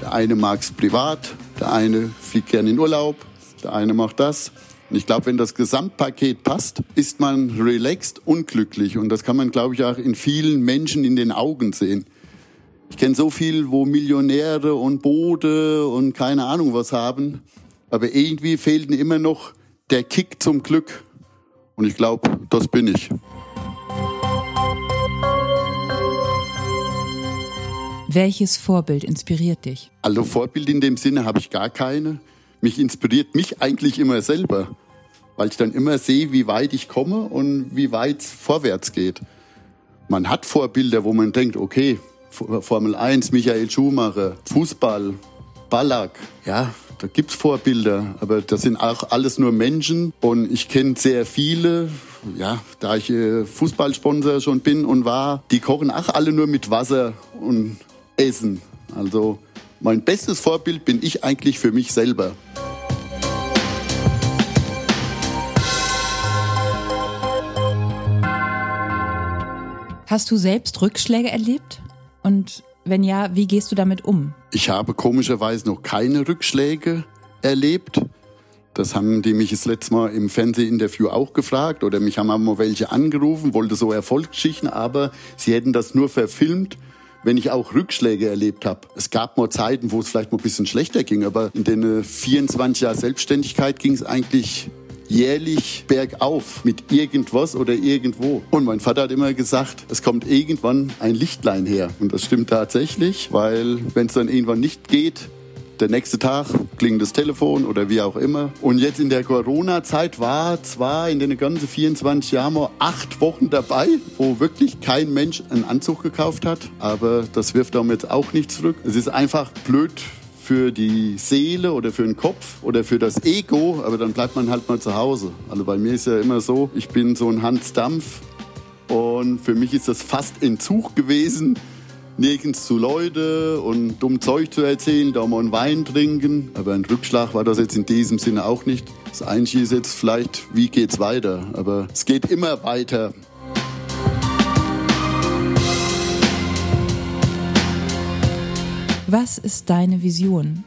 Der eine mag es privat, der eine fliegt gerne in Urlaub, der eine macht das. Und ich glaube, wenn das Gesamtpaket passt, ist man relaxed und glücklich. Und das kann man, glaube ich, auch in vielen Menschen in den Augen sehen. Ich kenne so viel, wo Millionäre und Boote und keine Ahnung was haben. Aber irgendwie fehlt ihnen immer noch der Kick zum Glück. Und ich glaube, das bin ich. Welches Vorbild inspiriert dich? Also Vorbild in dem Sinne habe ich gar keine. Mich inspiriert mich eigentlich immer selber, weil ich dann immer sehe, wie weit ich komme und wie weit es vorwärts geht. Man hat Vorbilder, wo man denkt, okay, Formel 1, Michael Schumacher, Fußball, Ballack, ja, da gibt's Vorbilder, aber das sind auch alles nur Menschen und ich kenne sehr viele, ja, da ich äh, Fußballsponsor schon bin und war, die kochen auch alle nur mit Wasser und Essen. Also mein bestes Vorbild bin ich eigentlich für mich selber. Hast du selbst Rückschläge erlebt? Und wenn ja, wie gehst du damit um? Ich habe komischerweise noch keine Rückschläge erlebt. Das haben die mich das letzte Mal im Fernsehinterview auch gefragt oder mich haben auch mal welche angerufen, wollte so Erfolgsgeschichten, aber sie hätten das nur verfilmt, wenn ich auch Rückschläge erlebt habe. Es gab mal Zeiten, wo es vielleicht mal ein bisschen schlechter ging, aber in den 24 Jahren Selbstständigkeit ging es eigentlich jährlich bergauf mit irgendwas oder irgendwo. Und mein Vater hat immer gesagt, es kommt irgendwann ein Lichtlein her. Und das stimmt tatsächlich, weil wenn es dann irgendwann nicht geht, der nächste Tag klingt das Telefon oder wie auch immer. Und jetzt in der Corona-Zeit war zwar in den ganzen 24 Jahren acht Wochen dabei, wo wirklich kein Mensch einen Anzug gekauft hat. Aber das wirft damit auch nicht zurück. Es ist einfach blöd für die Seele oder für den Kopf oder für das Ego, aber dann bleibt man halt mal zu Hause. Also bei mir ist ja immer so, ich bin so ein Hans Dampf und für mich ist das fast Entzug gewesen, nirgends zu Leute und dumm Zeug zu erzählen, da mal einen Wein trinken. Aber ein Rückschlag war das jetzt in diesem Sinne auch nicht. Das Einzige ist jetzt vielleicht, wie geht's weiter? Aber es geht immer weiter. Was ist deine Vision?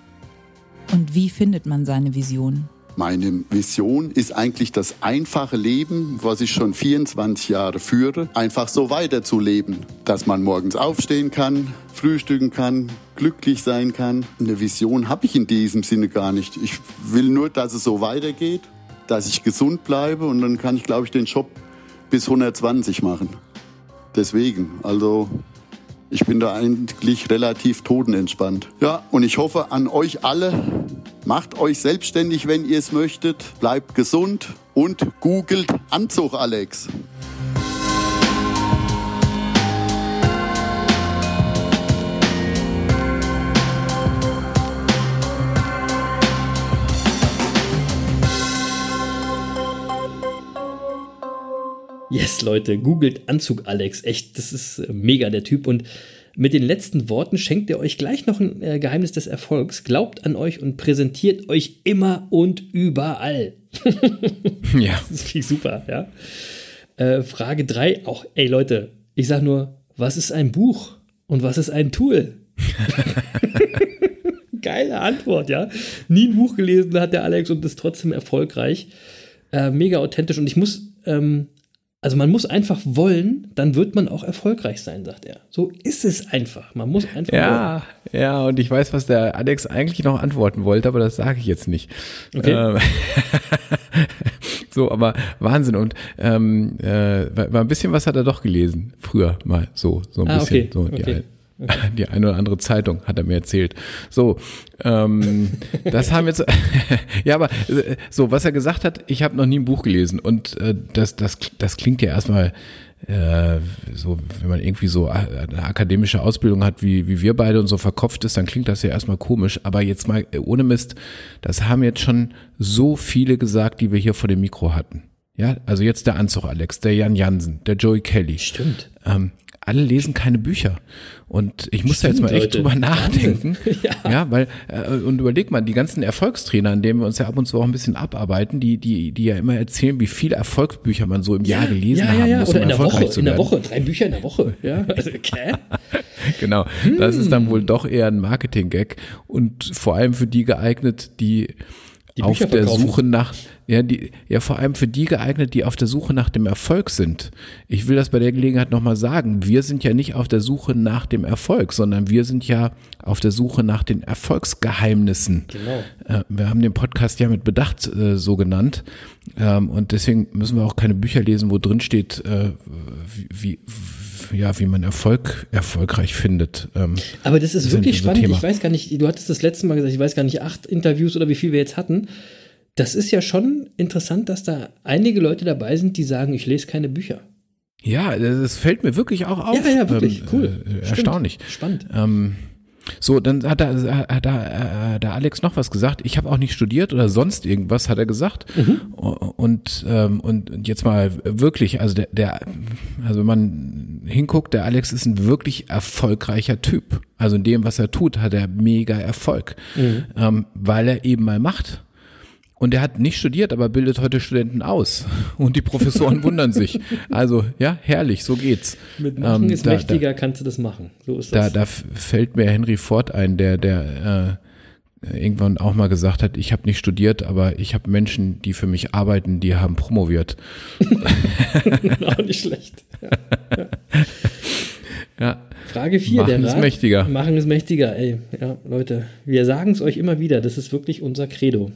Und wie findet man seine Vision? Meine Vision ist eigentlich das einfache Leben, was ich schon 24 Jahre führe, einfach so weiterzuleben. Dass man morgens aufstehen kann, frühstücken kann, glücklich sein kann. Eine Vision habe ich in diesem Sinne gar nicht. Ich will nur, dass es so weitergeht, dass ich gesund bleibe und dann kann ich, glaube ich, den Job bis 120 machen. Deswegen, also ich bin da eigentlich relativ totenentspannt. Ja, und ich hoffe an euch alle, macht euch selbstständig, wenn ihr es möchtet, bleibt gesund und googelt Anzug Alex. Yes, Leute, googelt Anzug Alex. Echt, das ist äh, mega der Typ. Und mit den letzten Worten schenkt er euch gleich noch ein äh, Geheimnis des Erfolgs. Glaubt an euch und präsentiert euch immer und überall. [LAUGHS] Ja. Das ist viel super, ja. Äh, Frage 3, auch, ey Leute, ich sag nur, was ist ein Buch und was ist ein Tool? [LAUGHS] Geile Antwort, ja. Nie ein Buch gelesen hat der Alex und ist trotzdem erfolgreich. Äh, mega authentisch und ich muss, ähm, also man muss einfach wollen, dann wird man auch erfolgreich sein, sagt er. So ist es einfach. Man muss einfach wollen. Ja, ja, und ich weiß, was der Alex eigentlich noch antworten wollte, aber das sage ich jetzt nicht. Okay. Ähm, [LAUGHS] so, aber Wahnsinn. Und ähm, äh, war ein bisschen was hat er doch gelesen, früher mal so, so ein Ah, bisschen. okay, So, okay. [LAUGHS] die eine oder andere Zeitung hat er mir erzählt. So, ähm, [LAUGHS] das haben jetzt, [LAUGHS] ja, aber äh, so, was er gesagt hat, ich habe noch nie ein Buch gelesen und äh, das, das, das klingt ja erstmal äh, so, wenn man irgendwie so a- eine akademische Ausbildung hat, wie, wie wir beide und so verkopft ist, dann klingt das ja erstmal komisch. Aber jetzt mal äh, ohne Mist, das haben jetzt schon so viele gesagt, die wir hier vor dem Mikro hatten. Ja, also jetzt der Anzug Alex, der Jan Jansen, der Joey Kelly. Stimmt. Ähm, alle lesen keine Bücher. Und ich muss da jetzt Stimmt, mal echt Leute. drüber nachdenken. [LAUGHS] Ja. ja. weil, äh, und überleg mal, die ganzen Erfolgstrainer, an denen wir uns ja ab und zu auch ein bisschen abarbeiten, die, die, die ja immer erzählen, wie viele Erfolgsbücher man so im Jahr gelesen ja, haben ja, ja. muss, Oder um in der Woche, in der. Woche, drei Bücher in der Woche. Ja, also, okay. [LAUGHS] Genau. Das ist dann wohl doch eher ein Marketing-Gag und vor allem für die geeignet, die, Die auf der. Suche nach, ja, die, ja, vor allem für die geeignet, die auf der Suche nach dem Erfolg sind. Ich will das bei der Gelegenheit nochmal sagen. Wir sind ja nicht auf der Suche nach dem Erfolg, sondern wir sind ja auf der Suche nach den Erfolgsgeheimnissen. Genau. Äh, wir haben den Podcast ja mit Bedacht äh, so genannt. Ähm, und deswegen müssen wir auch keine Bücher lesen, wo drin steht, äh, wie, wie, ja, wie man Erfolg erfolgreich findet. Ähm, Aber das ist wirklich spannend. Thema. Ich weiß gar nicht, du hattest das letzte Mal gesagt, ich weiß gar nicht, acht Interviews oder wie viel wir jetzt hatten. Das ist ja schon interessant, dass da einige Leute dabei sind, die sagen, ich lese keine Bücher. Ja, das fällt mir wirklich auch auf. Ja, ja, wirklich, Ähm, cool. Äh, erstaunlich. Spannend. Ähm, so, dann hat da, hat da, äh, der Alex noch was gesagt. Ich habe auch nicht studiert oder sonst irgendwas, hat er gesagt. Und, ähm, und und jetzt mal wirklich, also der, der, also wenn man hinguckt, der Alex ist ein wirklich erfolgreicher Typ. Also in dem, was er tut, hat er mega Erfolg, ähm, weil er eben mal macht. Und er hat nicht studiert, aber bildet heute Studenten aus. Und die Professoren [LAUGHS] wundern sich. Also, ja, herrlich, so geht's. Mit Machen Ähm, ist da- da- mächtiger, kannst du das machen. So ist da, das. da fällt mir Henry Ford ein, der, der äh, irgendwann auch mal gesagt hat, ich habe nicht studiert, aber ich habe Menschen, die für mich arbeiten, die haben promoviert. [LAUGHS] auch nicht schlecht. Ja, Frage 4, Machen der Rat. mächtiger. Machen es mächtiger, ey. Ja, Leute, wir sagen es euch immer wieder, das ist wirklich unser Credo.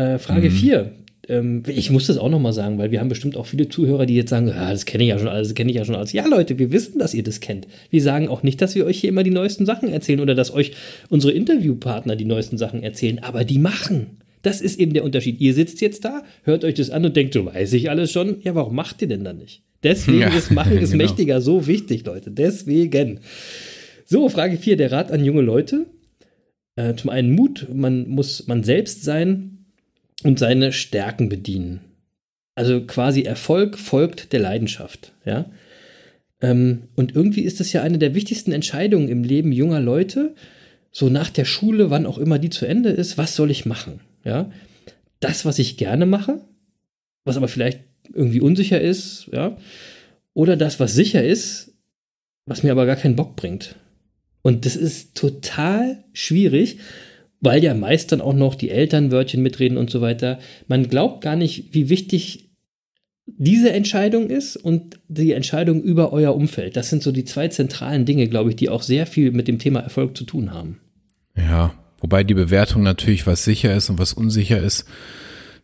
Äh, Frage 4. Ähm, ich muss das auch nochmal sagen, weil wir haben bestimmt auch viele Zuhörer, die jetzt sagen, ah, das kenne ich ja schon alles, das kenne ich ja schon alles. Ja, Leute, wir wissen, dass ihr das kennt. Wir sagen auch nicht, dass wir euch hier immer die neuesten Sachen erzählen oder dass euch unsere Interviewpartner die neuesten Sachen erzählen, aber die machen. Das ist eben der Unterschied. Ihr sitzt jetzt da, hört euch das an und denkt, so weiß ich alles schon. Ja, warum macht ihr denn dann nicht? Deswegen Ja, ist Machen [LAUGHS] ist genau. mächtiger so wichtig, Leute. Deswegen. So, Frage 4, der Rat an junge Leute. Äh, zum einen Mut, man muss man selbst sein und seine Stärken bedienen. Also quasi Erfolg folgt der Leidenschaft, ja. Ähm, und irgendwie ist das ja eine der wichtigsten Entscheidungen im Leben junger Leute, so nach der Schule, wann auch immer die zu Ende ist, was soll ich machen, ja. Das, was ich gerne mache, was aber vielleicht irgendwie unsicher ist, ja. Oder das, was sicher ist, was mir aber gar keinen Bock bringt. Und das ist total schwierig, weil ja meist dann auch noch die Elternwörtchen mitreden und so weiter. Man glaubt gar nicht, wie wichtig diese Entscheidung ist und die Entscheidung über euer Umfeld. Das sind so die zwei zentralen Dinge, glaube ich, die auch sehr viel mit dem Thema Erfolg zu tun haben. Ja, wobei die Bewertung natürlich, was sicher ist und was unsicher ist,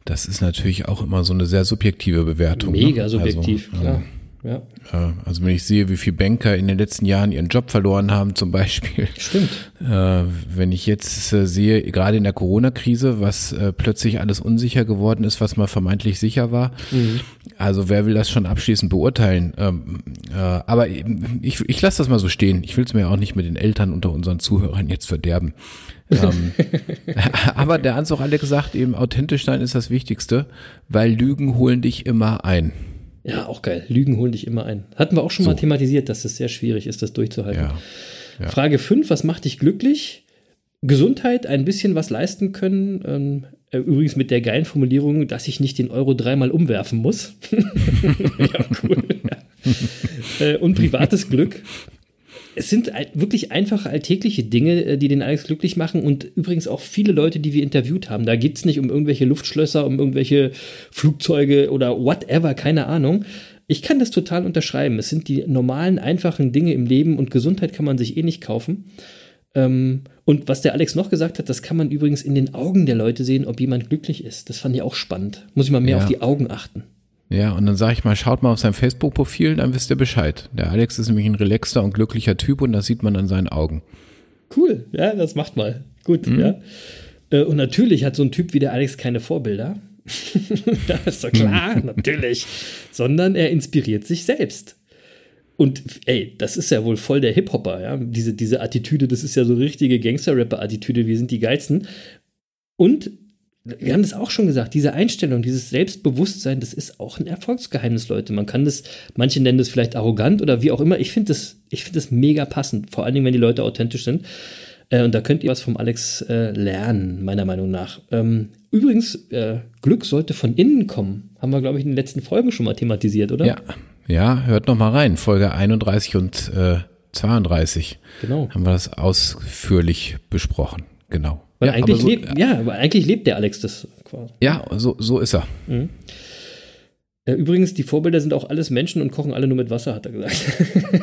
das ist natürlich auch immer so eine sehr subjektive Bewertung. ne? Mega subjektiv, also, klar. Ja, Äh, also wenn ich sehe, wie viele Banker in den letzten Jahren ihren Job verloren haben, zum Beispiel. stimmt. Äh, wenn ich jetzt äh, sehe, gerade in der Corona-Krise, was äh, plötzlich alles unsicher geworden ist, was mal vermeintlich sicher war. Also wer will das schon abschließend beurteilen? Ähm, äh, aber ich, ich lasse das mal so stehen. Ich will es mir auch nicht mit den Eltern unter unseren Zuhörern jetzt verderben. ähm, [LAUGHS] [LAUGHS] aber der Hans auch Alex sagt eben, authentisch sein ist das Wichtigste, weil Lügen holen dich immer ein. Ja, auch geil. Lügen holen dich immer ein. Hatten wir auch schon mal So. thematisiert, dass es sehr schwierig ist, das durchzuhalten. Ja. Ja. Frage 5, was macht dich glücklich? Gesundheit, ein bisschen was leisten können. Ähm, äh, übrigens mit der geilen Formulierung, dass ich nicht den Euro dreimal umwerfen muss. [LAUGHS] ja, cool. Ja. [LAUGHS] Äh, und privates Glück. Es sind wirklich einfache alltägliche Dinge, äh, die den Alex glücklich machen und übrigens auch viele Leute, die wir interviewt haben. Da geht es nicht um irgendwelche Luftschlösser, um irgendwelche Flugzeuge oder whatever, keine Ahnung. Ich kann das total unterschreiben. Es sind die normalen, einfachen Dinge im Leben und Gesundheit kann man sich eh nicht kaufen. Ähm, und was der Alex noch gesagt hat, das kann man übrigens in den Augen der Leute sehen, ob jemand glücklich ist. Das fand ich auch spannend. Muss ich mal mehr Ja. auf die Augen achten. Ja, und dann sage ich mal, schaut mal auf sein Facebook-Profil, dann wisst ihr Bescheid. Der Alex ist nämlich ein relaxter und glücklicher Typ und das sieht man an seinen Augen. Cool, ja, das macht mal. Gut, ja. Äh, Und natürlich hat so ein Typ wie der Alex keine Vorbilder. [LAUGHS] ja, ist doch klar, natürlich. Sondern er inspiriert sich selbst. Und ey, das ist ja wohl voll der Hip-Hopper, ja. Diese, diese Attitüde, das ist ja so richtige Gangster-Rapper-Attitüde, wir sind die Geilsten. Und wir haben das auch schon gesagt, diese Einstellung, dieses Selbstbewusstsein, das ist auch ein Erfolgsgeheimnis, Leute. Man kann das, manche nennen das vielleicht arrogant oder wie auch immer. Ich finde das, ich finde das mega passend, vor allen Dingen, wenn die Leute authentisch sind. Äh, und da könnt ihr was vom Alex äh, lernen, meiner Meinung nach. Ähm, übrigens, äh, Glück sollte von innen kommen. Haben wir, glaube ich, in den letzten Folgen schon mal thematisiert, oder? Ja, ja, hört noch mal rein. Folge 31 und äh, 32 Genau. haben wir das ausführlich besprochen. Genau. Weil ja, eigentlich so, lebt, ja, aber eigentlich lebt der Alex das quasi. ja, so, so ist er. Äh, übrigens, die Vorbilder sind auch alles Menschen und kochen alle nur mit Wasser, hat er gesagt.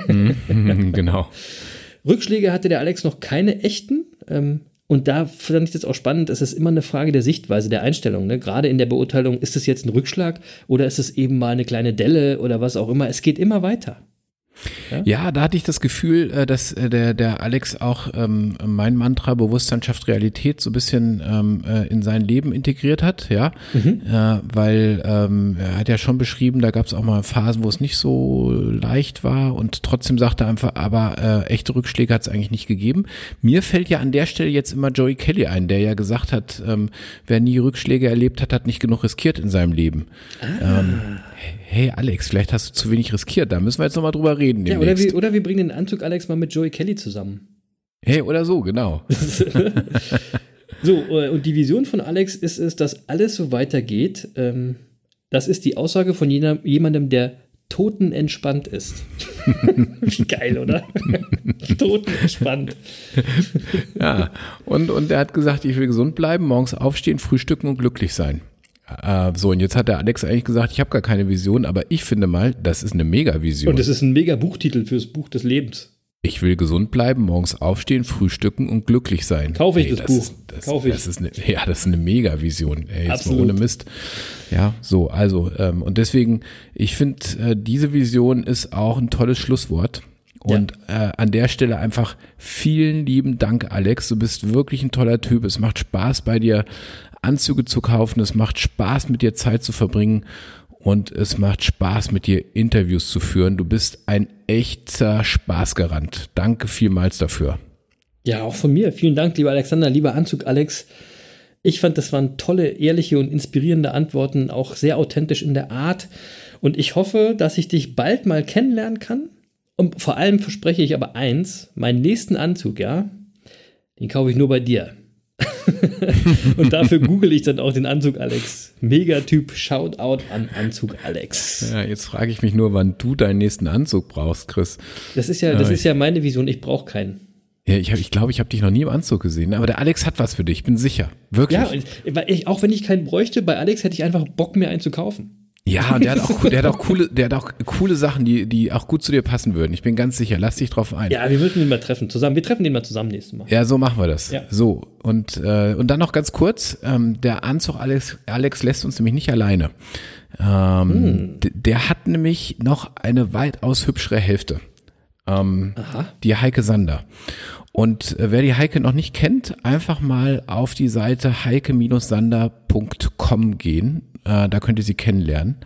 genau. [LAUGHS] Rückschläge hatte der Alex noch keine echten. Ähm, und da fand ich das auch spannend. Es ist immer eine Frage der Sichtweise, der Einstellung. Ne? Gerade in der Beurteilung, ist es jetzt ein Rückschlag oder ist es eben mal eine kleine Delle oder was auch immer. Es geht immer weiter. Ja, da hatte ich das Gefühl, äh, dass äh, der, der Alex auch ähm, mein Mantra Bewusstsein schafft Realität so ein bisschen ähm, äh, in sein Leben integriert hat, ja. Äh, weil ähm, er hat ja schon beschrieben, da gab es auch mal Phasen, wo es nicht so leicht war und trotzdem sagte er einfach, aber äh, echte Rückschläge hat es eigentlich nicht gegeben. Mir fällt ja an der Stelle jetzt immer Joey Kelly ein, der ja gesagt hat, ähm, wer nie Rückschläge erlebt hat, hat nicht genug riskiert in seinem Leben. Ähm, hey Alex, vielleicht hast du zu wenig riskiert, da müssen wir jetzt nochmal drüber reden. Ja, oder, wir, oder wir bringen den Anzug Alex mal mit Joey Kelly zusammen. Hey, oder so, genau. [LAUGHS] So, äh, und die Vision von Alex ist es, dass alles so weitergeht. Ähm, das ist die Aussage von jener, jemandem, der totenentspannt ist. [LAUGHS] Wie geil, oder? [LAUGHS] totenentspannt. Ja, und, und er hat gesagt, ich will gesund bleiben, morgens aufstehen, frühstücken und glücklich sein. Äh, so, und jetzt hat der Alex eigentlich gesagt, ich habe gar keine Vision, aber ich finde mal, das ist eine Mega-Vision. Und das ist ein mega Buchtitel fürs Buch des Lebens. Ich will gesund bleiben, morgens aufstehen, frühstücken und glücklich sein. Kaufe ich das das Buch. Ist, das, Kaufe ich. Das ist eine, ja, das ist eine Mega-Vision. Ey, Jetzt Absolut. mal ohne Mist. Ja, so, also, ähm, und deswegen, ich finde, äh, diese Vision ist auch ein tolles Schlusswort. Und äh, an der Stelle einfach vielen lieben Dank, Alex. Du bist wirklich ein toller Typ. Es macht Spaß bei dir, Anzüge zu kaufen. Es macht Spaß, mit dir Zeit zu verbringen. Und es macht Spaß, mit dir Interviews zu führen. Du bist ein echter Spaßgarant. Danke vielmals dafür. Ja, auch von mir. Vielen Dank, lieber Alexander, lieber Anzug Alex. Ich fand, das waren tolle, ehrliche und inspirierende Antworten, auch sehr authentisch in der Art. Und ich hoffe, dass ich dich bald mal kennenlernen kann. Und vor allem verspreche ich aber eins, meinen nächsten Anzug, ja, den kaufe ich nur bei dir. [LAUGHS] und dafür google ich dann auch den Anzug Alex. Megatyp, Shoutout an Anzug Alex. Ja, jetzt frage ich mich nur, wann du deinen nächsten Anzug brauchst, Chris. Das ist ja, das ist ja meine Vision, ich brauche keinen. Ja, ich glaube, ich, glaub, ich habe dich noch nie im Anzug gesehen, aber der Alex hat was für dich, ich bin sicher. Wirklich. Ja, ich, auch wenn ich keinen bräuchte, bei Alex hätte ich einfach Bock, mir einen zu kaufen. Ja, der hat auch, der hat auch coole, der hat auch coole Sachen, die, die auch gut zu dir passen würden. Ich bin ganz sicher. Lass dich drauf ein. Ja, wir müssen ihn mal treffen. Zusammen. Wir treffen ihn mal zusammen nächstes Mal. Ja, so machen wir das. Ja. So, und, äh, und dann noch ganz kurz, ähm, der Anzug Alex, Alex lässt uns nämlich nicht alleine. Ähm, d- Der hat nämlich noch eine weitaus hübschere Hälfte. Ähm, Aha. die Heike Sander. Und äh, wer die Heike noch nicht kennt, einfach mal auf die Seite heike-sander.com gehen. Äh, da könnt ihr sie kennenlernen.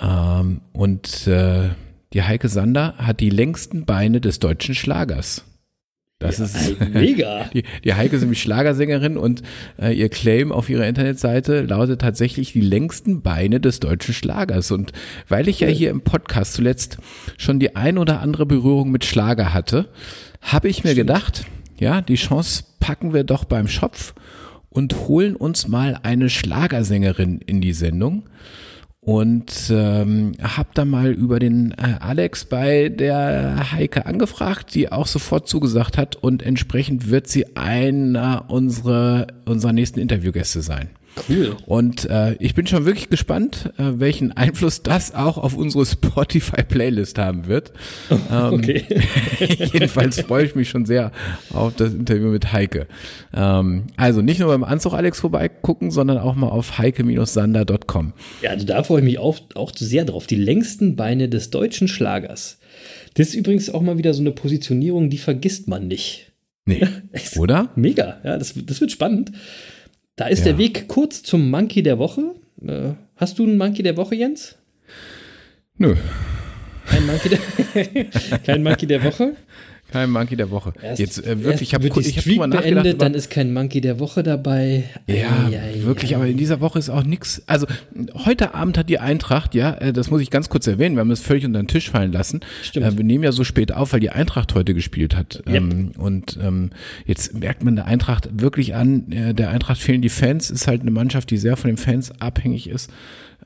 Ähm, und äh, die Heike Sander hat die längsten Beine des deutschen Schlagers. Das ist [LAUGHS] Mega. die, die Heike ist nämlich Schlagersängerin und äh, ihr Claim auf ihrer Internetseite lautet tatsächlich die längsten Beine des deutschen Schlagers. Und weil ich ja hier im Podcast zuletzt schon die ein oder andere Berührung mit Schlager hatte, habe ich mir gedacht, ja, die Chance packen wir doch beim Schopf und holen uns mal eine Schlagersängerin in die Sendung und ähm, habe da mal über den äh, Alex bei der Heike angefragt, die auch sofort zugesagt hat und entsprechend wird sie einer unserer unserer nächsten Interviewgäste sein. Cool. Und äh, ich bin schon wirklich gespannt, äh, welchen Einfluss das auch auf unsere Spotify-Playlist haben wird. [LAUGHS] Ähm, Okay. [LAUGHS] Jedenfalls freue ich mich schon sehr auf das Interview mit Heike. Ähm, also nicht nur beim Anzug Alex vorbeigucken, sondern auch mal auf heike-sander.com. Ja, also da freue ich mich auch, auch sehr drauf. Die längsten Beine des deutschen Schlagers. Das ist übrigens auch mal wieder so eine Positionierung, die vergisst man nicht. Nee, [LAUGHS] oder? Mega. Ja, das, das wird spannend. Da ist Ja. der Weg kurz zum Monkey der Woche. Äh, hast du einen Monkey der Woche, Jens? Nö, Kein Monkey der, [LAUGHS] kein Monkey der Woche? Kein Monkey der Woche. Erst- Jetzt äh, wirklich, ich habe ich hab drüber nachgedacht. beendet, dann ist kein Monkey der Woche dabei. Ja, Ei, ei, wirklich, ei. aber in dieser Woche ist auch nichts. Also heute Abend hat die Eintracht, ja, äh, das muss ich ganz kurz erwähnen, wir haben das völlig unter den Tisch fallen lassen. Stimmt. Äh, wir nehmen ja so spät auf, weil die Eintracht heute gespielt hat. Yep. Ähm, und ähm, jetzt merkt man der Eintracht wirklich an, äh, der Eintracht fehlen die Fans, ist halt eine Mannschaft, die sehr von den Fans abhängig ist.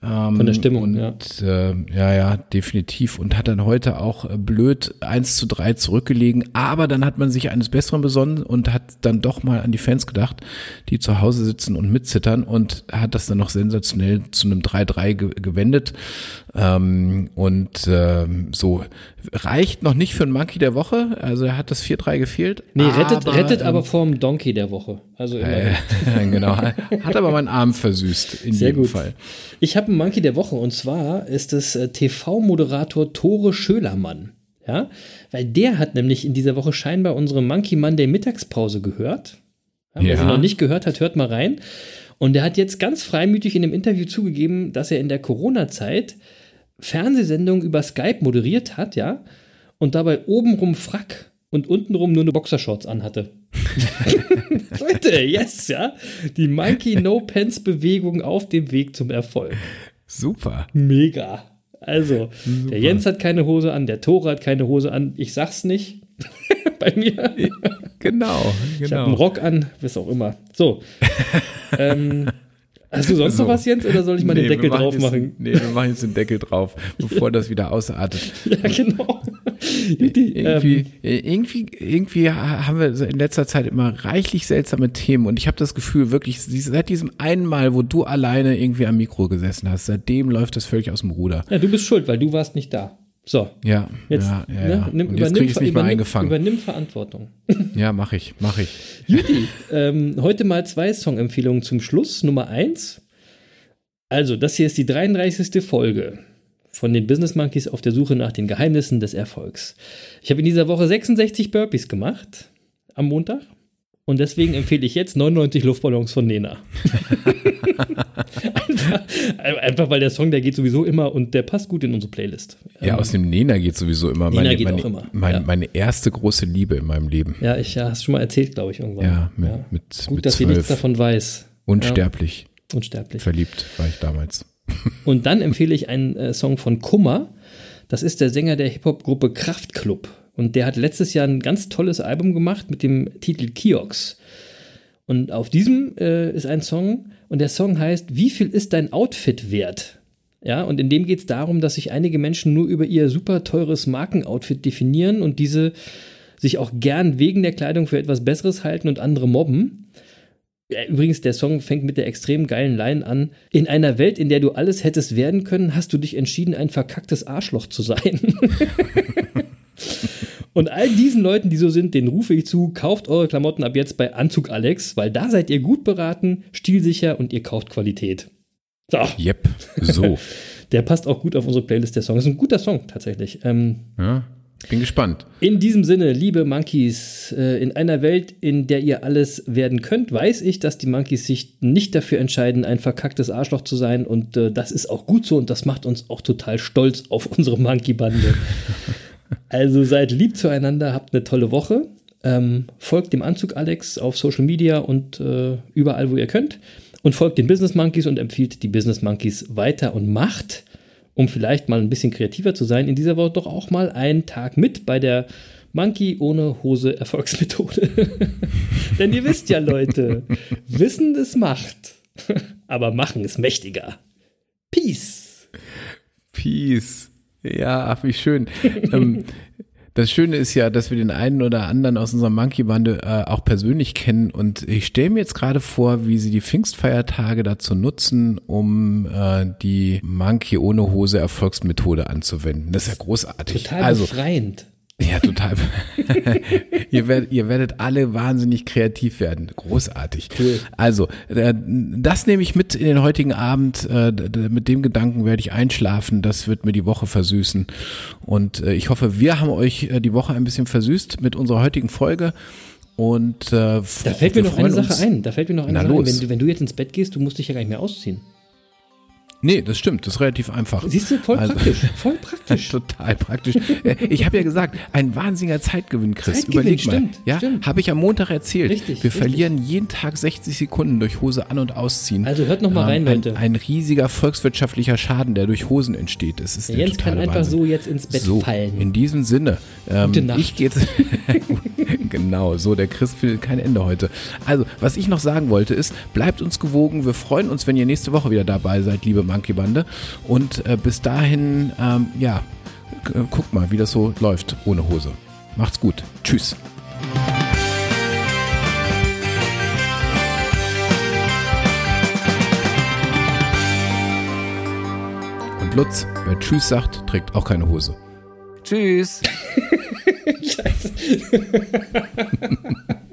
Ähm, Von der Stimmung, und, ja. Äh, ja, ja, definitiv. Und hat dann heute auch äh, blöd 1 zu 3 zurückgelegen. Aber dann hat man sich eines Besseren besonnen und hat dann doch mal an die Fans gedacht, die zu Hause sitzen und mitzittern und hat das dann noch sensationell zu einem 3-3 ge gewendet. Ähm, und ähm, so reicht noch nicht für einen Monkey der Woche. Also er hat das 4-3 gefehlt. Nee, rettet aber, rettet ähm, aber vorm Donkey der Woche. Also immer. äh, [LAUGHS] genau, hat aber meinen Arm versüßt in Sehr jedem gut. Fall. Ich habe einen Monkey der Woche und zwar ist es äh, TV-Moderator Tore Schölermann. Ja, weil der hat nämlich in dieser Woche scheinbar unsere Monkey Monday Mittagspause gehört. Ja, wer Ja. sie noch nicht gehört hat, hört mal rein. Und er hat jetzt ganz freimütig in dem Interview zugegeben, dass er in der Corona-Zeit Fernsehsendungen über Skype moderiert hat, ja, und dabei obenrum Frack und untenrum nur eine Boxershorts anhatte. [LAUGHS] Leute, yes, ja. Die Monkey No Pants Bewegung auf dem Weg zum Erfolg. Super. Mega. Also, der Jens hat keine Hose an, der Tore hat keine Hose an. Ich sag's nicht. [LAUGHS] Bei mir. Genau, Ich habe einen genau. Rock an, was auch immer. So. [LAUGHS] ähm, hast du sonst So. noch was, Jens, oder soll ich mal den Nee, Deckel wir machen drauf jetzt- machen? Nee, wir machen jetzt den Deckel drauf, [LAUGHS] bevor das wieder ausartet. Ja, genau. [LAUGHS] Die, Irgendwie, ähm, irgendwie, irgendwie haben wir in letzter Zeit immer reichlich seltsame Themen und ich habe das Gefühl, wirklich, seit diesem einen Mal, wo du alleine irgendwie am Mikro gesessen hast, seitdem läuft das völlig aus dem Ruder. ja, du bist schuld, weil du warst nicht da. So, Ja, jetzt, ja, ja, ne, ja. nimm, Und jetzt übernimm, kriege ich es nicht übernimm, eingefangen. übernimm Verantwortung. Ja, mache ich, mache ich. [LAUGHS] Juti, ähm, heute mal zwei Songempfehlungen zum Schluss. Nummer eins. Also, das hier ist die 33. Folge von den Business Monkeys auf der Suche nach den Geheimnissen des Erfolgs. Ich habe in dieser Woche 66 Burpees gemacht am Montag und deswegen empfehle ich jetzt 99 Luftballons von Nena. [LAUGHS] einfach, einfach weil der Song, der geht sowieso immer und der passt gut in unsere Playlist. Ja, aus dem Nena geht sowieso immer. Nena meine, geht meine, auch immer, Meine, ja. meine erste große Liebe in meinem Leben. Ja, ich ja, hast schon mal erzählt, glaube ich, irgendwann. Ja, mit, mit, Gut, mit dass sie nichts zwölf. davon weiß. Unsterblich. Ja, unsterblich. Verliebt war ich damals. Und dann empfehle ich einen äh, Song von Kummer. Das ist der Sänger der Hip-Hop-Gruppe Kraftklub. Und der hat letztes Jahr ein ganz tolles Album gemacht mit dem Titel Kiox. Und auf diesem äh, ist ein Song und der Song heißt Wie viel ist dein Outfit wert? Ja, und in dem geht es darum, dass sich einige Menschen nur über ihr super teures Markenoutfit definieren und diese sich auch gern wegen der Kleidung für etwas Besseres halten und andere mobben. Übrigens, der Song fängt mit der extrem geilen Line an. In einer Welt, in der du alles hättest werden können, hast du dich entschieden, ein verkacktes Arschloch zu sein. [LAUGHS] Und all diesen Leuten, die so sind, denen rufe ich zu, kauft eure Klamotten ab jetzt bei Anzug Alex, weil da seid ihr gut beraten, stilsicher und ihr kauft Qualität. So, Yep, so. [LAUGHS] der passt auch gut auf unsere Playlist, der Song. Das ist ein guter Song tatsächlich. Ähm, ja, bin gespannt. in diesem Sinne, liebe Monkeys, äh, in einer Welt, in der ihr alles werden könnt, weiß ich, dass die Monkeys sich nicht dafür entscheiden, ein verkacktes Arschloch zu sein. Und äh, das ist auch gut so und das macht uns auch total stolz auf unsere Monkey-Bande. [LAUGHS] also seid lieb zueinander, habt eine tolle Woche. Ähm, folgt dem Anzug Alex auf Social Media und äh, überall, wo ihr könnt. Und folgt den Business Monkeys und empfiehlt die Business Monkeys weiter und macht um vielleicht mal ein bisschen kreativer zu sein, in dieser Woche doch auch mal einen Tag mit bei der Monkey ohne Hose Erfolgsmethode. [LAUGHS] Denn ihr wisst ja, Leute, Wissen ist Macht, [LAUGHS] aber Machen ist mächtiger. Peace. Peace. Ja, ach, wie schön. ähm, [LAUGHS] das Schöne ist ja, dass wir den einen oder anderen aus unserer Monkey-Bande äh, auch persönlich kennen. Und ich stelle mir jetzt gerade vor, wie sie die Pfingstfeiertage dazu nutzen, um äh, die Monkey ohne Hose Erfolgsmethode anzuwenden. Das ist ja großartig. Total also, befreiend. Ja, total. [LAUGHS] ihr, werdet, ihr werdet alle wahnsinnig kreativ werden. Großartig. Cool. Also, äh, das nehme ich mit in den heutigen Abend. Äh, Mit dem Gedanken werde ich einschlafen. Das wird mir die Woche versüßen. Und äh, ich hoffe, wir haben euch die Woche ein bisschen versüßt mit unserer heutigen Folge. Und äh, Da fällt mir noch eine Sache ein. Da fällt mir noch eine Na Sache ein. los. Wenn du, wenn du jetzt ins Bett gehst, du musst dich ja gar nicht mehr ausziehen. Nee, das stimmt. Das ist relativ einfach. Siehst du, voll Also- praktisch. [LAUGHS] Voll praktisch. [LAUGHS] Total praktisch. Äh, Ich habe ja gesagt, ein wahnsinniger Zeitgewinn, Chris. Zeitgewinn, Überleg mal. stimmt, ja, stimmt. habe ich am Montag erzählt. Richtig, Wir richtig. verlieren jeden Tag 60 Sekunden durch Hose an- und ausziehen. Also hört noch mal rein, ein, Leute. Ein riesiger volkswirtschaftlicher Schaden, der durch Hosen entsteht. Das ist Der Jens kann einfach Wahnsinn. so jetzt ins Bett so, fallen. In diesem Sinne, ähm, Gute Nacht. ich gehe [LAUGHS] genau so. Der Chris findet kein Ende heute. Also, was ich noch sagen wollte ist, bleibt uns gewogen. Wir freuen uns, wenn ihr nächste Woche wieder dabei seid, liebe Monkey Bande. Und äh, bis dahin, ähm, ja, g- guckt mal, wie das so läuft ohne Hose. Macht's gut. Tschüss. Und Lutz, wer Tschüss sagt, trägt auch keine Hose. Tschüss. [LAUGHS] [LAUGHS] Scheiße. [LAUGHS]